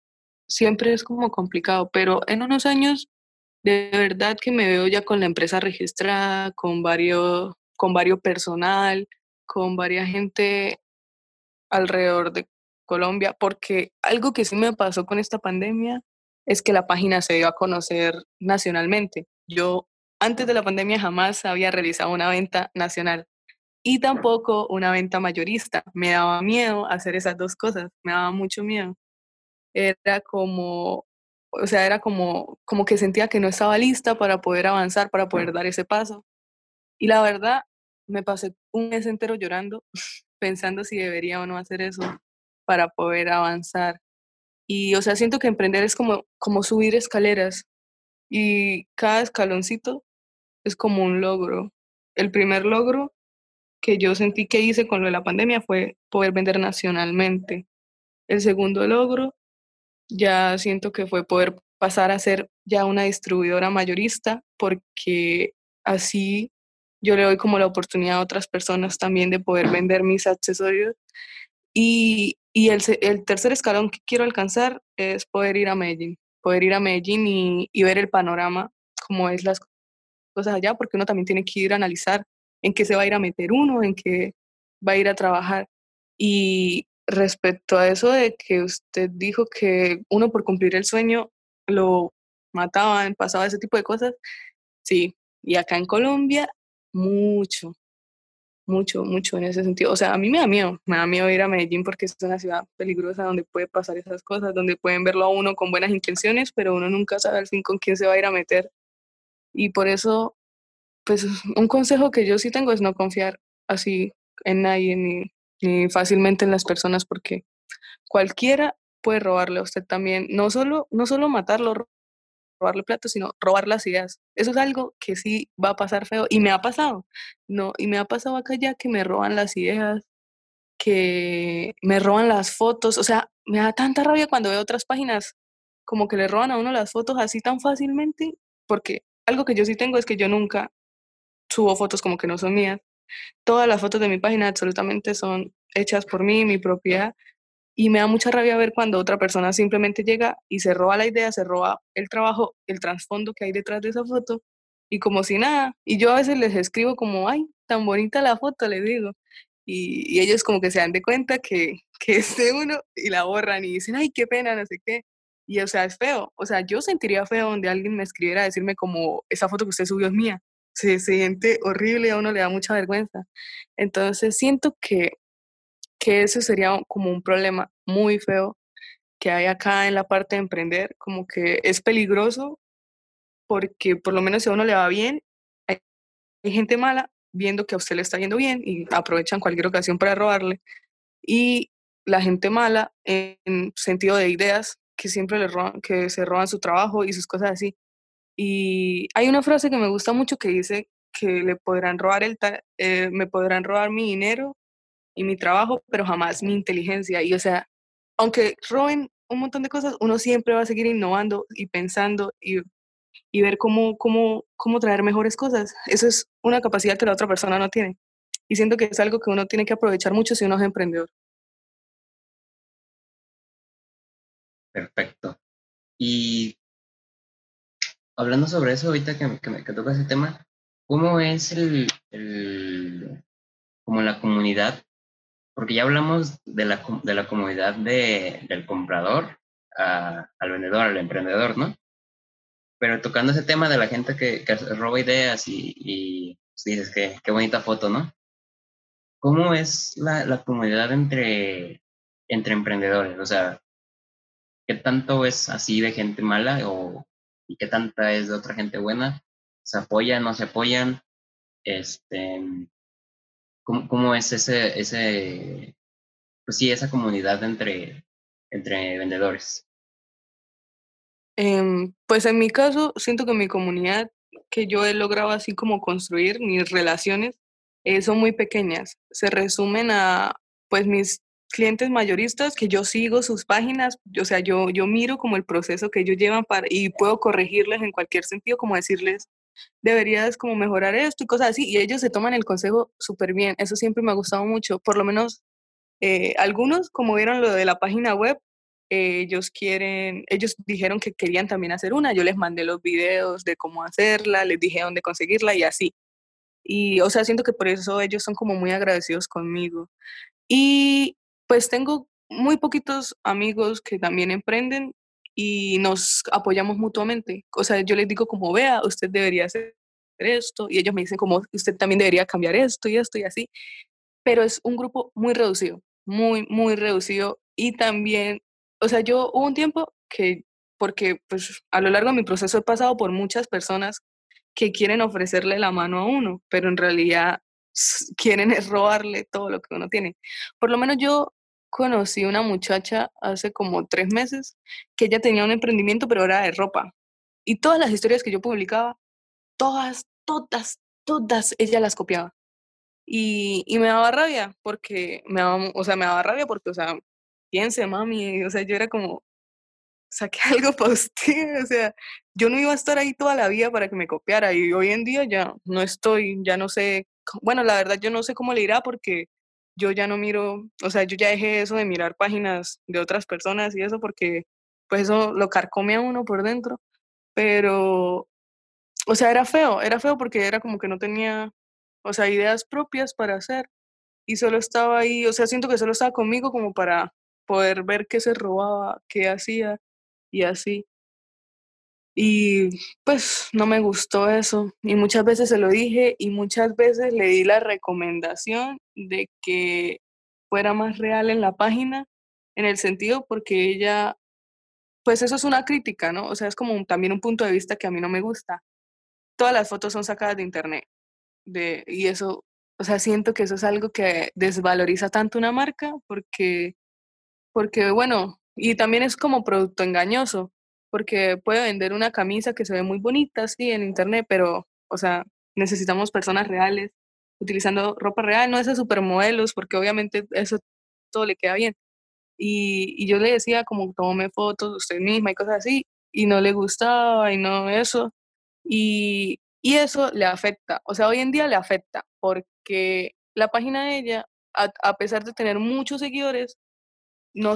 siempre es como complicado, pero en unos años de verdad que me veo ya con la empresa registrada, con varios, con varios personal, con varias gente alrededor de Colombia, porque algo que sí me pasó con esta pandemia es que la página se dio a conocer nacionalmente. Yo antes de la pandemia jamás había realizado una venta nacional y tampoco una venta mayorista. Me daba miedo hacer esas dos cosas, me daba mucho miedo. Era como, o sea, era como, como que sentía que no estaba lista para poder avanzar, para poder dar ese paso. Y la verdad, me pasé un mes entero llorando, <laughs> pensando si debería o no hacer eso para poder avanzar. Y, o sea, siento que emprender es como, como subir escaleras y cada escaloncito es como un logro. El primer logro que yo sentí que hice con lo de la pandemia fue poder vender nacionalmente. El segundo logro ya siento que fue poder pasar a ser ya una distribuidora mayorista porque así yo le doy como la oportunidad a otras personas también de poder vender mis accesorios. Y, y el, el, tercer escalón que quiero alcanzar es poder ir a Medellín, poder ir a Medellín y, y ver el panorama, cómo es las cosas allá, porque uno también tiene que ir a analizar en qué se va a ir a meter uno, en qué va a ir a trabajar. Y respecto a eso de que usted dijo que uno por cumplir el sueño lo mataban, pasaba ese tipo de cosas, sí. Y acá en Colombia mucho, mucho, mucho en ese sentido. O sea, a mí me da miedo, me da miedo ir a Medellín porque es una ciudad peligrosa donde puede pasar esas cosas, donde pueden verlo a uno con buenas intenciones, pero uno nunca sabe al fin con quién se va a ir a meter. Y por eso, pues un consejo que yo sí tengo es no confiar así en nadie ni, ni fácilmente en las personas porque cualquiera puede robarle a usted también, no solo, no solo matarlo, robarle plata, sino robar las ideas. Eso es algo que sí va a pasar feo y me ha pasado. No, y me ha pasado acá ya que me roban las ideas, que me roban las fotos, o sea, me da tanta rabia cuando veo otras páginas como que le roban a uno las fotos así tan fácilmente, porque algo que yo sí tengo es que yo nunca subo fotos como que no son mías. Todas las fotos de mi página absolutamente son hechas por mí, mi propiedad, y me da mucha rabia ver cuando otra persona simplemente llega y se roba la idea, se roba el trabajo, el trasfondo que hay detrás de esa foto y como si nada. Y yo a veces les escribo como, ay, tan bonita la foto, les digo. Y, ellos como que se dan de cuenta que, que <laughs> es de uno y la borran y dicen, ay, qué pena, no sé qué. Y o sea, es feo. O sea, yo sentiría feo donde alguien me escribiera a decirme como, esa foto que usted subió es mía. Se, siente horrible, a uno le da mucha vergüenza. Entonces siento que que eso sería como un problema muy feo que hay acá en la parte de emprender, como que es peligroso porque por lo menos si a uno le va bien, hay, gente mala viendo que a usted le está yendo bien y aprovechan cualquier ocasión para robarle. Y la gente mala en sentido de ideas que siempre le roban, que se roban su trabajo y sus cosas así. Y hay una frase que me gusta mucho que dice que le podrán robar el eh, me podrán robar mi dinero, y mi trabajo, pero jamás mi inteligencia. Y o sea, aunque roben un montón de cosas, uno siempre va a seguir innovando y pensando y, y ver cómo, cómo, cómo traer mejores cosas. Eso es una capacidad que la otra persona no tiene. Y siento que es algo que uno tiene que aprovechar mucho si uno es emprendedor. Perfecto. Y hablando sobre eso, ahorita que, que, que toca ese tema, ¿cómo es el, el, como la comunidad porque ya hablamos de la, de la comodidad de, del comprador al vendedor, al emprendedor, ¿no? Pero tocando ese tema de la gente que, que roba ideas y, y pues, dices que qué bonita foto, ¿no? ¿Cómo es la, la comunidad entre, entre emprendedores? O sea, ¿qué tanto es así de gente mala o y qué tanta es de otra gente buena? ¿Se apoyan, no se apoyan? Este, ¿Cómo, cómo es ese, ese, pues sí, esa comunidad entre, entre vendedores? Eh, pues en mi caso, siento que mi comunidad que yo he logrado así como construir, mis relaciones, eh, son muy pequeñas. Se resumen a, pues, mis clientes mayoristas que yo sigo sus páginas, o sea, yo, yo miro como el proceso que ellos llevan para, y puedo corregirles en cualquier sentido, como decirles, deberías como mejorar esto y cosas así, y ellos se toman el consejo súper bien, eso siempre me ha gustado mucho, por lo menos eh, algunos, como vieron lo de la página web, eh, ellos quieren, ellos dijeron que querían también hacer una, yo les mandé los videos de cómo hacerla, les dije dónde conseguirla y así. Y, o sea, siento que por eso ellos son como muy agradecidos conmigo. Y pues tengo muy poquitos amigos que también emprenden y nos apoyamos mutuamente. O sea, yo les digo como, vea, usted debería hacer esto y ellos me dicen como, usted también debería cambiar esto y esto y así. Pero es un grupo muy reducido, muy, muy reducido. Y también, o sea, yo hubo un tiempo que, porque pues a lo largo de mi proceso he pasado por muchas personas que quieren ofrecerle la mano a uno, pero en realidad quieren robarle todo lo que uno tiene. Por lo menos yo conocí una muchacha hace como tres meses que ella tenía un emprendimiento, pero era de ropa. Y todas las historias que yo publicaba, todas, todas, todas, ella las copiaba. Y, y me daba rabia, porque me daba, o sea, me daba rabia porque, o sea, piense, mami, o sea, yo era como, saqué <laughs> algo para usted, o sea, yo no iba a estar ahí toda la vida para que me copiara y hoy en día ya no estoy, ya no sé, bueno, la verdad yo no sé cómo le irá porque yo ya no miro, o sea, yo ya dejé eso de mirar páginas de otras personas y eso porque pues eso lo carcome a uno por dentro, pero, o sea, era feo, era feo porque era como que no tenía, o sea, ideas propias para hacer y solo estaba ahí, o sea, siento que solo estaba conmigo como para poder ver qué se robaba, qué hacía y así. Y pues no me gustó eso. Y muchas veces se lo dije y muchas veces le di la recomendación de que fuera más real en la página, en el sentido porque ella, pues eso es una crítica, ¿no? O sea, es como también un punto de vista que a mí no me gusta. Todas las fotos son sacadas de internet. De, y eso, o sea, siento que eso es algo que desvaloriza tanto una marca porque, porque bueno, y también es como producto engañoso, porque puede vender una camisa que se ve muy bonita, sí, en internet, pero, o sea, necesitamos personas reales utilizando ropa real, no esos supermodelos, porque obviamente eso todo le queda bien. Y, y yo le decía como, tome fotos usted misma y cosas así, y no le gustaba y no eso. Y, y eso le afecta, o sea, hoy en día le afecta, porque la página de ella, a, a pesar de tener muchos seguidores, no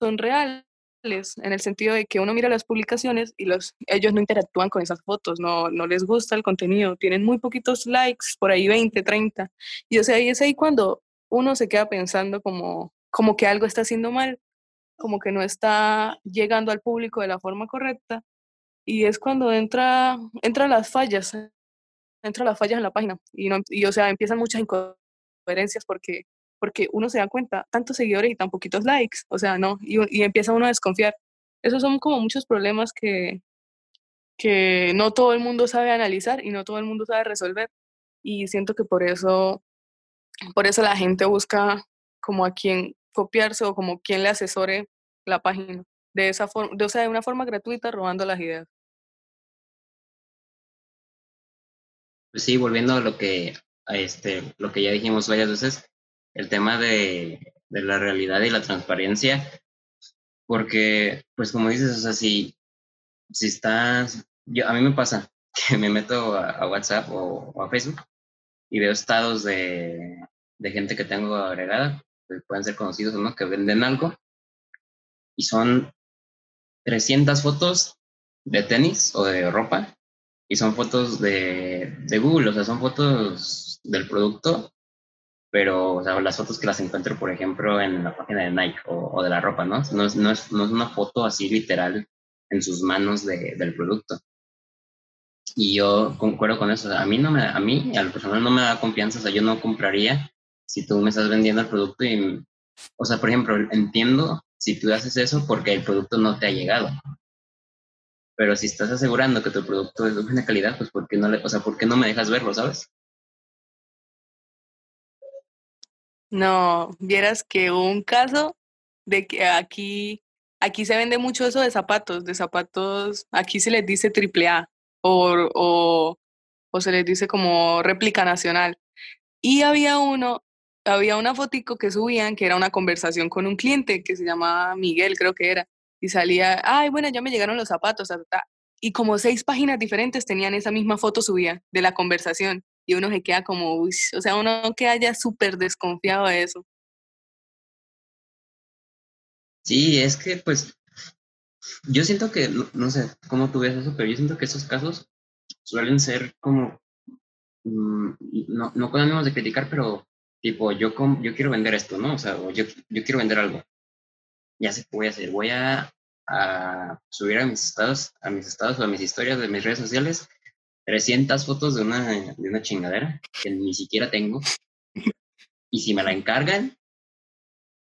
son reales en el sentido de que uno mira las publicaciones y los, ellos no interactúan con esas fotos, no, no les gusta el contenido, tienen muy poquitos likes, por ahí 20, 30. Y o sea, y es ahí cuando uno se queda pensando como, como que algo está haciendo mal, como que no está llegando al público de la forma correcta. Y es cuando entra, entran las fallas, entran las fallas en la página. Y, no, y o sea, empiezan muchas incoherencias porque porque uno se da cuenta, tantos seguidores y tan poquitos likes, o sea, no, y, empieza uno a desconfiar. Esos son como muchos problemas que, que no todo el mundo sabe analizar y no todo el mundo sabe resolver. Y siento que por eso, por eso la gente busca como a quien copiarse o como quien le asesore la página, de esa forma, de, o sea, de una forma gratuita, robando las ideas. Pues sí, volviendo a lo que, a este, lo que ya dijimos varias veces, el tema de, de, la realidad y la transparencia, porque, pues como dices, o sea, si, si estás, yo, a mí me pasa <laughs> que me meto a, WhatsApp o, a Facebook y veo estados de, de gente que tengo agregada, que pueden ser conocidos o no, que venden algo, y son 300 fotos de tenis o de ropa, y son fotos de, de Google, o sea, son fotos del producto pero o sea, las fotos que las encuentro, por ejemplo, en la página de Nike o, de la ropa, ¿no? No es, no, es, no es, una foto así literal en sus manos de, del producto. Y yo concuerdo con eso. a mí, no me, a mí, al personal, no me da confianza. O sea, yo no compraría si tú me estás vendiendo el producto y, o sea, por ejemplo, entiendo si tú haces eso porque el producto no te ha llegado. Pero si estás asegurando que tu producto es de buena calidad, pues ¿por qué no, le, o sea, ¿por qué no me dejas verlo, sabes? No, vieras que hubo un caso de que aquí, aquí se vende mucho eso de zapatos, de zapatos, aquí se les dice triple A o, o, o se les dice como réplica nacional. Y había uno, había una fotico que subían que era una conversación con un cliente que se llamaba Miguel, creo que era, y salía, ay, bueno, ya me llegaron los zapatos, y como seis páginas diferentes tenían esa misma foto subida de la conversación, y uno se queda como, uy, o sea, uno queda ya súper desconfiado de eso. Sí, es que pues yo siento que, no, sé cómo tú ves eso, pero yo siento que esos casos suelen ser como, mm, no, no con ánimos de criticar, pero tipo, yo, yo quiero vender esto, ¿no? O sea, yo, yo quiero vender algo. Ya sé qué voy a hacer. Voy a, a subir a mis estados, a mis estados o a mis historias de mis redes sociales 300 fotos de una, de una chingadera que ni siquiera tengo. Y si me la encargan,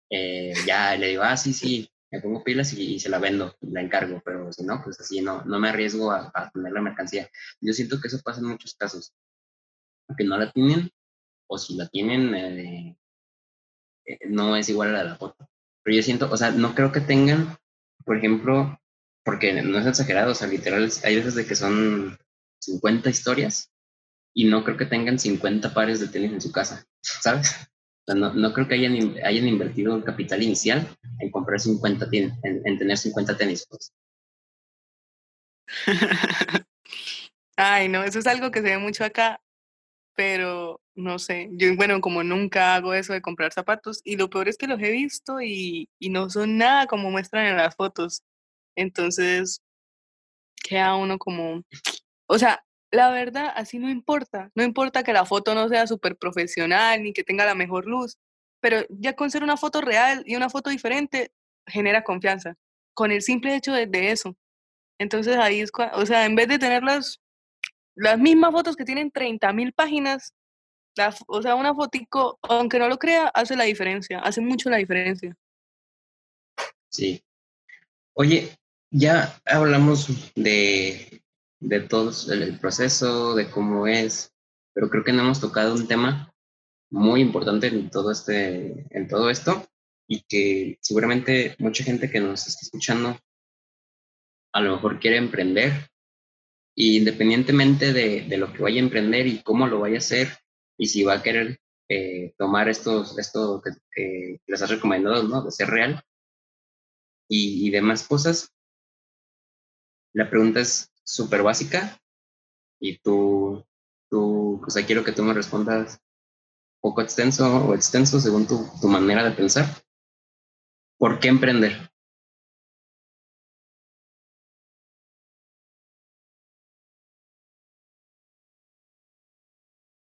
eh, ya le digo, ah, sí, sí, me pongo pilas y, se la vendo, la encargo, pero si no, pues así no, no me arriesgo a, a poner la mercancía. Yo siento que eso pasa en muchos casos, que no la tienen o si la tienen, eh, eh, no es igual a la de la foto. Pero yo siento, o sea, no creo que tengan, por ejemplo, porque no es exagerado, o sea, literal, hay veces de que son 50 historias y no creo que tengan 50 pares de tenis en su casa, ¿sabes? No, no, creo que hayan, hayan invertido el capital inicial en comprar 50 tenis, en, en tener 50 tenis. Pues. <laughs> Ay, no, eso es algo que se ve mucho acá pero no sé, yo bueno, como nunca hago eso de comprar zapatos y lo peor es que los he visto y, y no son nada como muestran en las fotos. Entonces, queda uno como, o sea, la verdad, así no importa, no importa que la foto no sea súper profesional ni que tenga la mejor luz, pero ya con ser una foto real y una foto diferente, genera confianza, con el simple hecho de, eso. Entonces ahí es, o sea, en vez de tenerlas las mismas fotos que tienen 30.000 páginas, o sea, una fotico, aunque no lo crea, hace la diferencia, hace mucho la diferencia. Sí. Oye, ya hablamos de, de todo el proceso, de cómo es, pero creo que no hemos tocado un tema muy importante en todo, este, en todo esto y que seguramente mucha gente que nos está escuchando a lo mejor quiere emprender y independientemente de, de, lo que vaya a emprender y cómo lo vaya a hacer, y si va a querer eh, tomar estos, esto que, les has recomendado, ¿no? De ser real y, y demás cosas, la pregunta es súper básica y tú, tú, o sea, quiero que tú me respondas poco extenso o extenso según tu, tu manera de pensar. ¿Por qué emprender?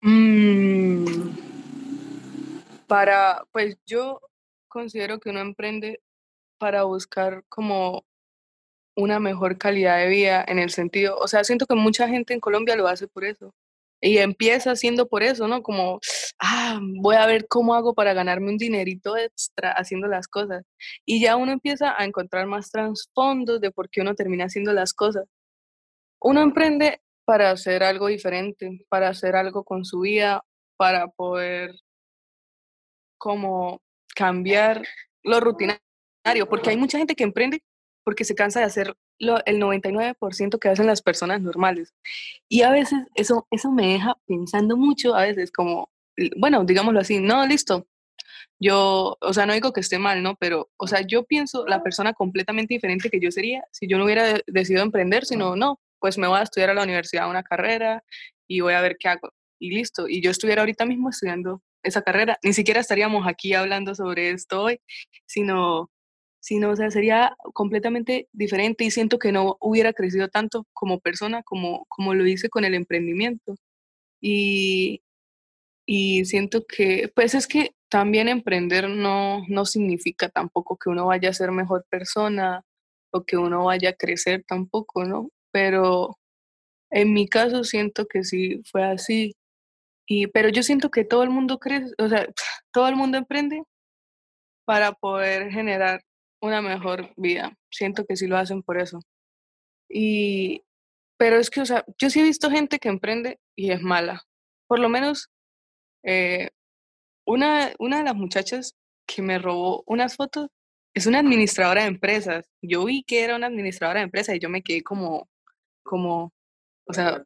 Mm, para, pues yo considero que uno emprende para buscar como una mejor calidad de vida en el sentido, o sea, siento que mucha gente en Colombia lo hace por eso. Y empieza siendo por eso, ¿no? Como, <sniffs> ah, voy a ver cómo hago para ganarme un dinerito extra haciendo las cosas. Y ya uno empieza a encontrar más trasfondos de por qué uno termina haciendo las cosas. Uno emprende para hacer algo diferente, para hacer algo con su vida, para poder como cambiar lo rutinario, porque hay mucha gente que emprende porque se cansa de hacer lo, el 99% que hacen las personas normales. Y a veces eso, eso me deja pensando mucho, a veces como, bueno, digámoslo así, no, listo. Yo, o sea, no digo que esté mal, ¿no? Pero, o sea, yo pienso la persona completamente diferente que yo sería si yo no hubiera decidido emprender, sino, no, pues me voy a estudiar a la universidad una carrera y voy a ver qué hago. Y listo. Y yo estuviera ahorita mismo estudiando esa carrera. Ni siquiera estaríamos aquí hablando sobre esto hoy, sino, sino o sea, sería completamente diferente y siento que no hubiera crecido tanto como persona como, como lo hice con el emprendimiento. Y, y siento que, pues es que también emprender no, no significa tampoco que uno vaya a ser mejor persona o que uno vaya a crecer tampoco, ¿no? pero en mi caso siento que sí fue así. Y, pero yo siento que todo el mundo crece, o sea, todo el mundo emprende para poder generar una mejor vida. Siento que sí lo hacen por eso. Y, pero es que, o sea, yo sí he visto gente que emprende y es mala. Por lo menos, eh, una, una de las muchachas que me robó unas fotos es una administradora de empresas. Yo vi que era una administradora de empresas y yo me quedé como, como, o sea,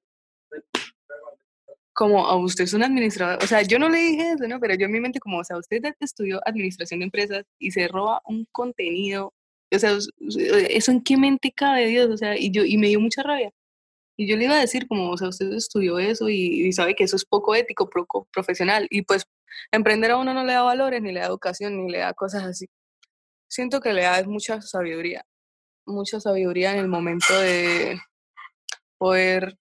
como, a usted es un administrador, o sea, yo no le dije eso, ¿no? Pero yo en mi mente como, o sea, usted estudió administración de empresas y se roba un contenido, o sea, eso en qué mente cabe, Dios, o sea, y yo, y me dio mucha rabia. Y yo le iba a decir como, o sea, usted estudió eso y, y sabe que eso es poco ético, poco profesional, y pues emprender a uno no le da valores, ni le da educación, ni le da cosas así. Siento que le da mucha sabiduría, mucha sabiduría en el momento de poder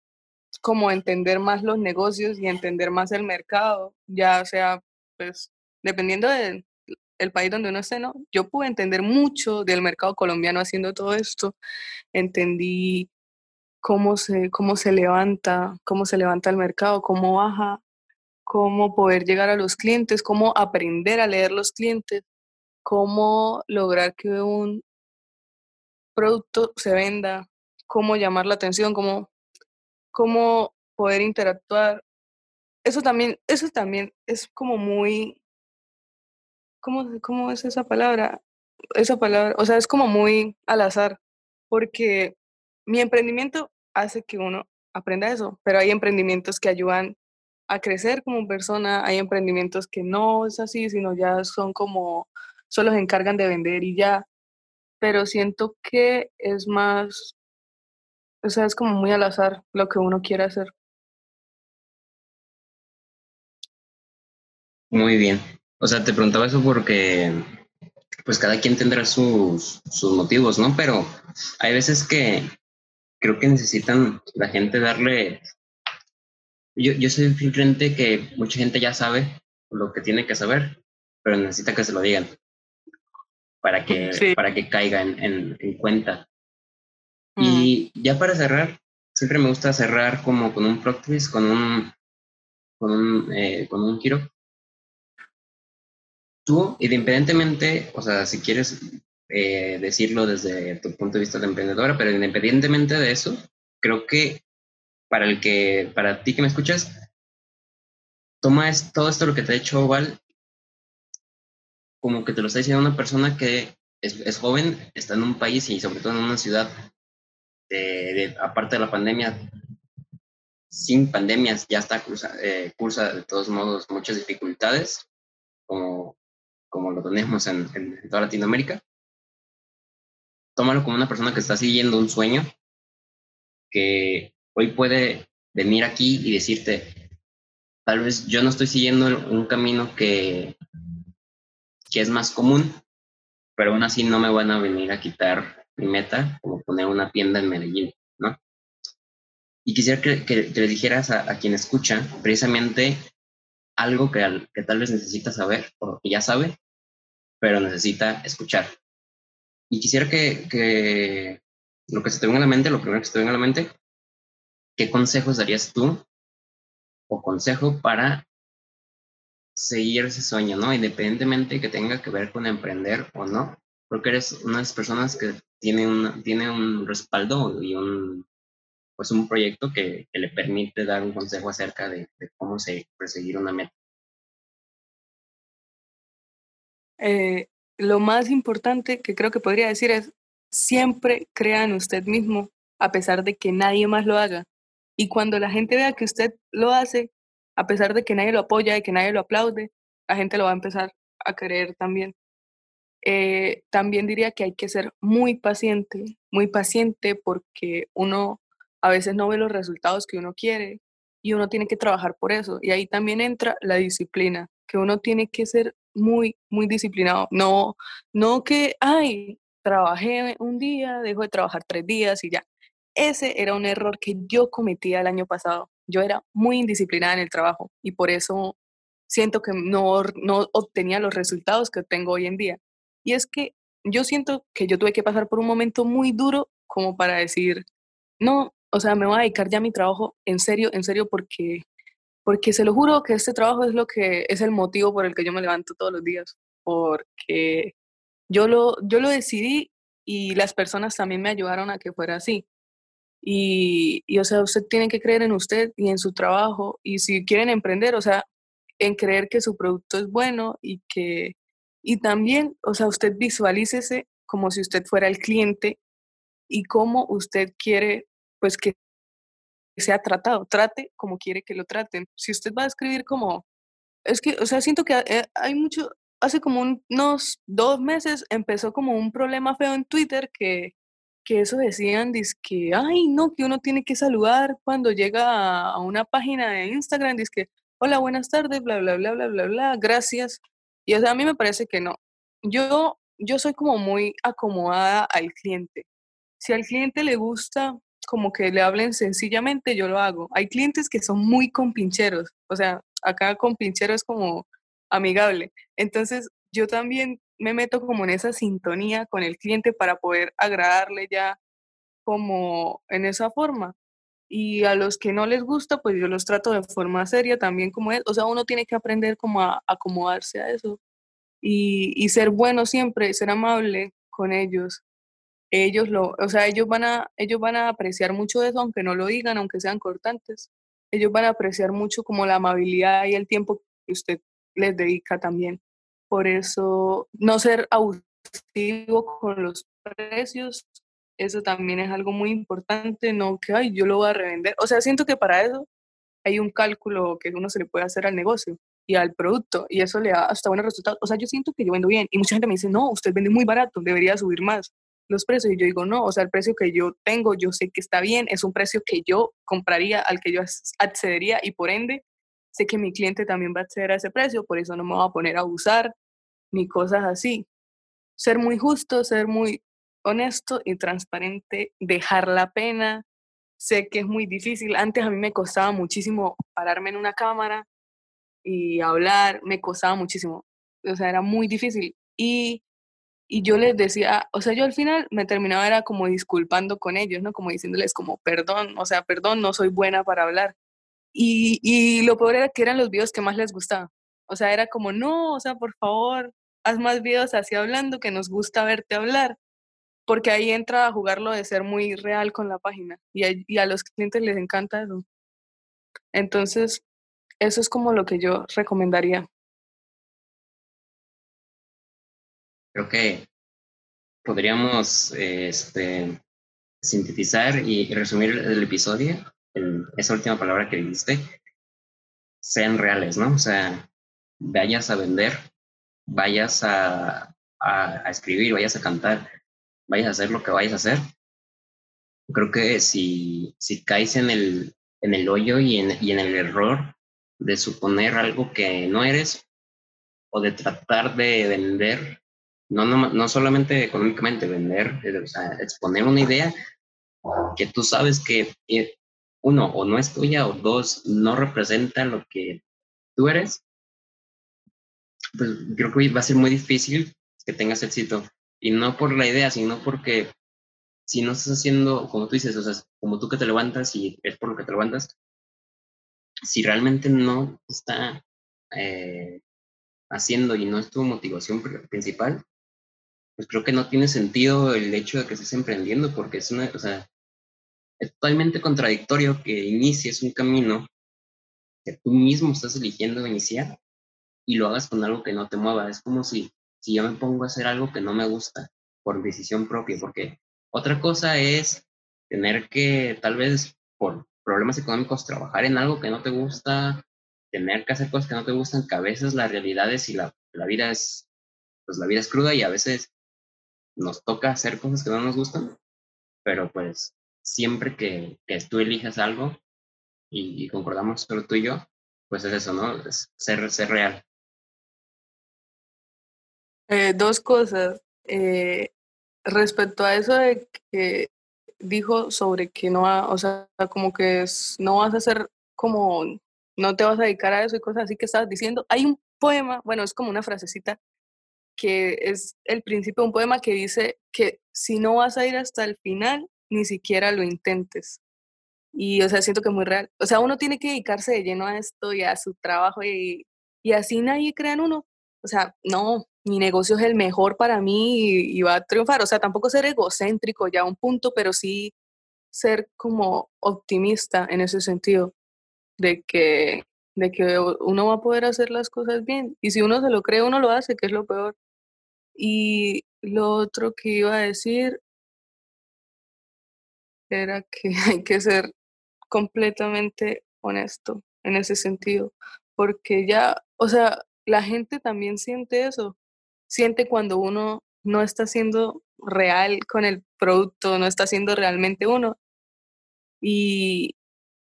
como entender más los negocios y entender más el mercado, ya sea, pues, dependiendo del el país donde uno esté, ¿no? Yo pude entender mucho del mercado colombiano haciendo todo esto, entendí cómo se, cómo se levanta, cómo se levanta el mercado, cómo baja, cómo poder llegar a los clientes, cómo aprender a leer los clientes, cómo lograr que un producto se venda, cómo llamar la atención, cómo cómo poder interactuar. Eso también, eso también es como muy, ¿cómo, cómo es esa palabra? Esa palabra, o sea, es como muy al azar, porque mi emprendimiento hace que uno aprenda eso, pero hay emprendimientos que ayudan a crecer como persona, hay emprendimientos que no es así, sino ya son como, solo se encargan de vender y ya, pero siento que es más o sea, es como muy al azar lo que uno quiere hacer. Muy bien. O sea, te preguntaba eso porque pues cada quien tendrá sus, sus motivos, ¿no? Pero hay veces que creo que necesitan la gente darle... Yo, yo soy creyente que mucha gente ya sabe lo que tiene que saber, pero necesita que se lo digan para que, para que caiga en, en, en cuenta. Mm. Y ya para cerrar, siempre me gusta cerrar como con un plot con un, con un, eh, con un giro. Tú, independientemente, o sea, si quieres eh, decirlo desde tu punto de vista de emprendedora, pero independientemente de eso, creo que para el que, para ti que me escuchas, toma todo esto lo que te ha hecho Val como que te lo está diciendo una persona que es, es, joven, está en un país y sobre todo en una ciudad de, aparte de la pandemia, sin pandemias ya está cursa, eh, cursa de todos modos muchas dificultades, como, como lo tenemos en, en, toda Latinoamérica. Tómalo como una persona que está siguiendo un sueño, que hoy puede venir aquí y decirte, tal vez yo no estoy siguiendo un camino que, que es más común, pero aún así no me van a venir a quitar meta, como poner una tienda en Medellín, ¿no? Y quisiera que, que, dijeras a, quien escucha precisamente algo que, que tal vez necesita saber o que ya sabe, pero necesita escuchar. Y quisiera que, lo que se te venga a la mente, lo primero que se te venga a la mente, ¿qué consejos darías tú o consejo para seguir ese sueño, ¿no? Independientemente que tenga que ver con emprender o no, porque eres unas personas que tiene, una, tiene un respaldo y un, pues un proyecto que, que le permite dar un consejo acerca de, cómo se, perseguir una meta. Eh, lo más importante que creo que podría decir es, siempre crea en usted mismo, a pesar de que nadie más lo haga. Y cuando la gente vea que usted lo hace, a pesar de que nadie lo apoya y que nadie lo aplaude, la gente lo va a empezar a creer también. Eh, también diría que hay que ser muy paciente, muy paciente porque uno a veces no ve los resultados que uno quiere y uno tiene que trabajar por eso. Y ahí también entra la disciplina, que uno tiene que ser muy, muy disciplinado. No, no que, ay, trabajé un día, dejo de trabajar tres días y ya. Ese era un error que yo cometía el año pasado. Yo era muy indisciplinada en el trabajo y por eso siento que no, no obtenía los resultados que tengo hoy en día. Y es que yo siento que yo tuve que pasar por un momento muy duro como para decir, no, o sea, me voy a dedicar ya a mi trabajo en serio, en serio, porque, porque se lo juro que este trabajo es lo que es el motivo por el que yo me levanto todos los días, porque yo lo, yo lo decidí y las personas también me ayudaron a que fuera así. Y, y, o sea, usted tiene que creer en usted y en su trabajo. Y si quieren emprender, o sea, en creer que su producto es bueno y que, y también, o sea, usted visualícese como si usted fuera el cliente y cómo usted quiere, pues, que sea tratado, trate como quiere que lo traten. Si usted va a escribir como, es que, o sea, siento que eh, hay mucho, hace como unos dos meses empezó como un problema feo en Twitter que, que eso decían, que, ay, no, que uno tiene que saludar cuando llega a, una página de Instagram, dice que, hola, buenas tardes, bla, bla, bla, bla, bla, bla, gracias. Y o sea, a mí me parece que no. Yo, yo soy como muy acomodada al cliente. Si al cliente le gusta como que le hablen sencillamente, yo lo hago. Hay clientes que son muy compincheros, o sea, acá compinchero es como amigable. Entonces, yo también me meto como en esa sintonía con el cliente para poder agradarle ya como en esa forma. Y a los que no les gusta, pues yo los trato de forma seria también como es. O sea, uno tiene que aprender como a acomodarse a eso y, y ser bueno siempre, ser amable con ellos. Ellos lo, o sea, ellos van a, ellos van a apreciar mucho eso, aunque no lo digan, aunque sean cortantes. Ellos van a apreciar mucho como la amabilidad y el tiempo que usted les dedica también. Por eso, no ser abusivo con los precios, eso también es algo muy importante, no que, ay, yo lo voy a revender. O sea, siento que para eso hay un cálculo que uno se le puede hacer al negocio y al producto y eso le da hasta buenos resultados. O sea, yo siento que yo vendo bien y mucha gente me dice, no, usted vende muy barato, debería subir más los precios. Y yo digo, no, o sea, el precio que yo tengo, yo sé que está bien, es un precio que yo compraría, al que yo accedería y por ende sé que mi cliente también va a acceder a ese precio, por eso no me voy a poner a abusar ni cosas así. Ser muy justo, ser muy honesto y transparente, dejar la pena. Sé que es muy difícil. Antes a mí me costaba muchísimo pararme en una cámara y hablar, me costaba muchísimo. O sea, era muy difícil. Y, y yo les decía, o sea, yo al final me terminaba era como disculpando con ellos, ¿no? Como diciéndoles como, perdón, o sea, perdón, no soy buena para hablar. Y, y lo peor era que eran los videos que más les gustaban. O sea, era como, no, o sea, por favor, haz más videos así hablando, que nos gusta verte hablar. Porque ahí entra a jugar lo de ser muy real con la página. Y a, los clientes les encanta eso. Entonces, eso es como lo que yo recomendaría. Creo que podríamos este, sintetizar y resumir el episodio en esa última palabra que dijiste, sean reales, ¿no? O sea, vayas a vender, vayas a, escribir, vayas a cantar, vayas a hacer lo que vayas a hacer. Creo que si, si caes en el, en el hoyo y en, y en el error de suponer algo que no eres o de tratar de vender, no, no, no solamente económicamente, vender, eh, o sea, exponer una idea que tú sabes que eh, uno, o no es tuya, o dos, no representa lo que tú eres, pues creo que va a ser muy difícil que tengas éxito. Y no por la idea, sino porque si no estás haciendo, como tú dices, o sea, como tú que te levantas y es por lo que te levantas, si realmente no está eh, haciendo y no es tu motivación principal, pues creo que no tiene sentido el hecho de que estés emprendiendo, porque es una, o sea, es totalmente contradictorio que inicies un camino que tú mismo estás eligiendo iniciar y lo hagas con algo que no te mueva. Es como si, si yo me pongo a hacer algo que no me gusta por decisión propia, porque otra cosa es tener que tal vez por problemas económicos, trabajar en algo que no te gusta, tener que hacer cosas que no te gustan, que a veces la realidad es y la, la vida es, pues la vida es cruda y a veces nos toca hacer cosas que no nos gustan, pero pues siempre que, tú elijas algo y, concordamos solo tú y yo, pues es eso, ¿no? Es ser, ser real. Eh, dos cosas. Eh, respecto a eso de que dijo sobre que no, va, o sea, como que es, no vas a hacer como, no te vas a dedicar a eso y cosas así que estabas diciendo. Hay un poema, bueno, es como una frasecita que es el principio de un poema que dice que si no vas a ir hasta el final, ni siquiera lo intentes. Y, o sea, siento que es muy real. O sea, uno tiene que dedicarse de lleno a esto y a su trabajo y, y así nadie crea en uno. O sea, no, mi negocio es el mejor para mí y, va a triunfar. O sea, tampoco ser egocéntrico ya a un punto, pero sí ser como optimista en ese sentido, de que, de que uno va a poder hacer las cosas bien. Y si uno se lo cree, uno lo hace, que es lo peor. Y lo otro que iba a decir era que <laughs> hay que ser completamente honesto en ese sentido, porque ya, o sea, la gente también siente eso, siente cuando uno no está siendo real con el producto, no está siendo realmente uno. Y,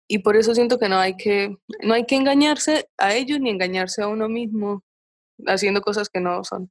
y por eso siento que no hay que, no hay que engañarse a ellos ni engañarse a uno mismo haciendo cosas que no son.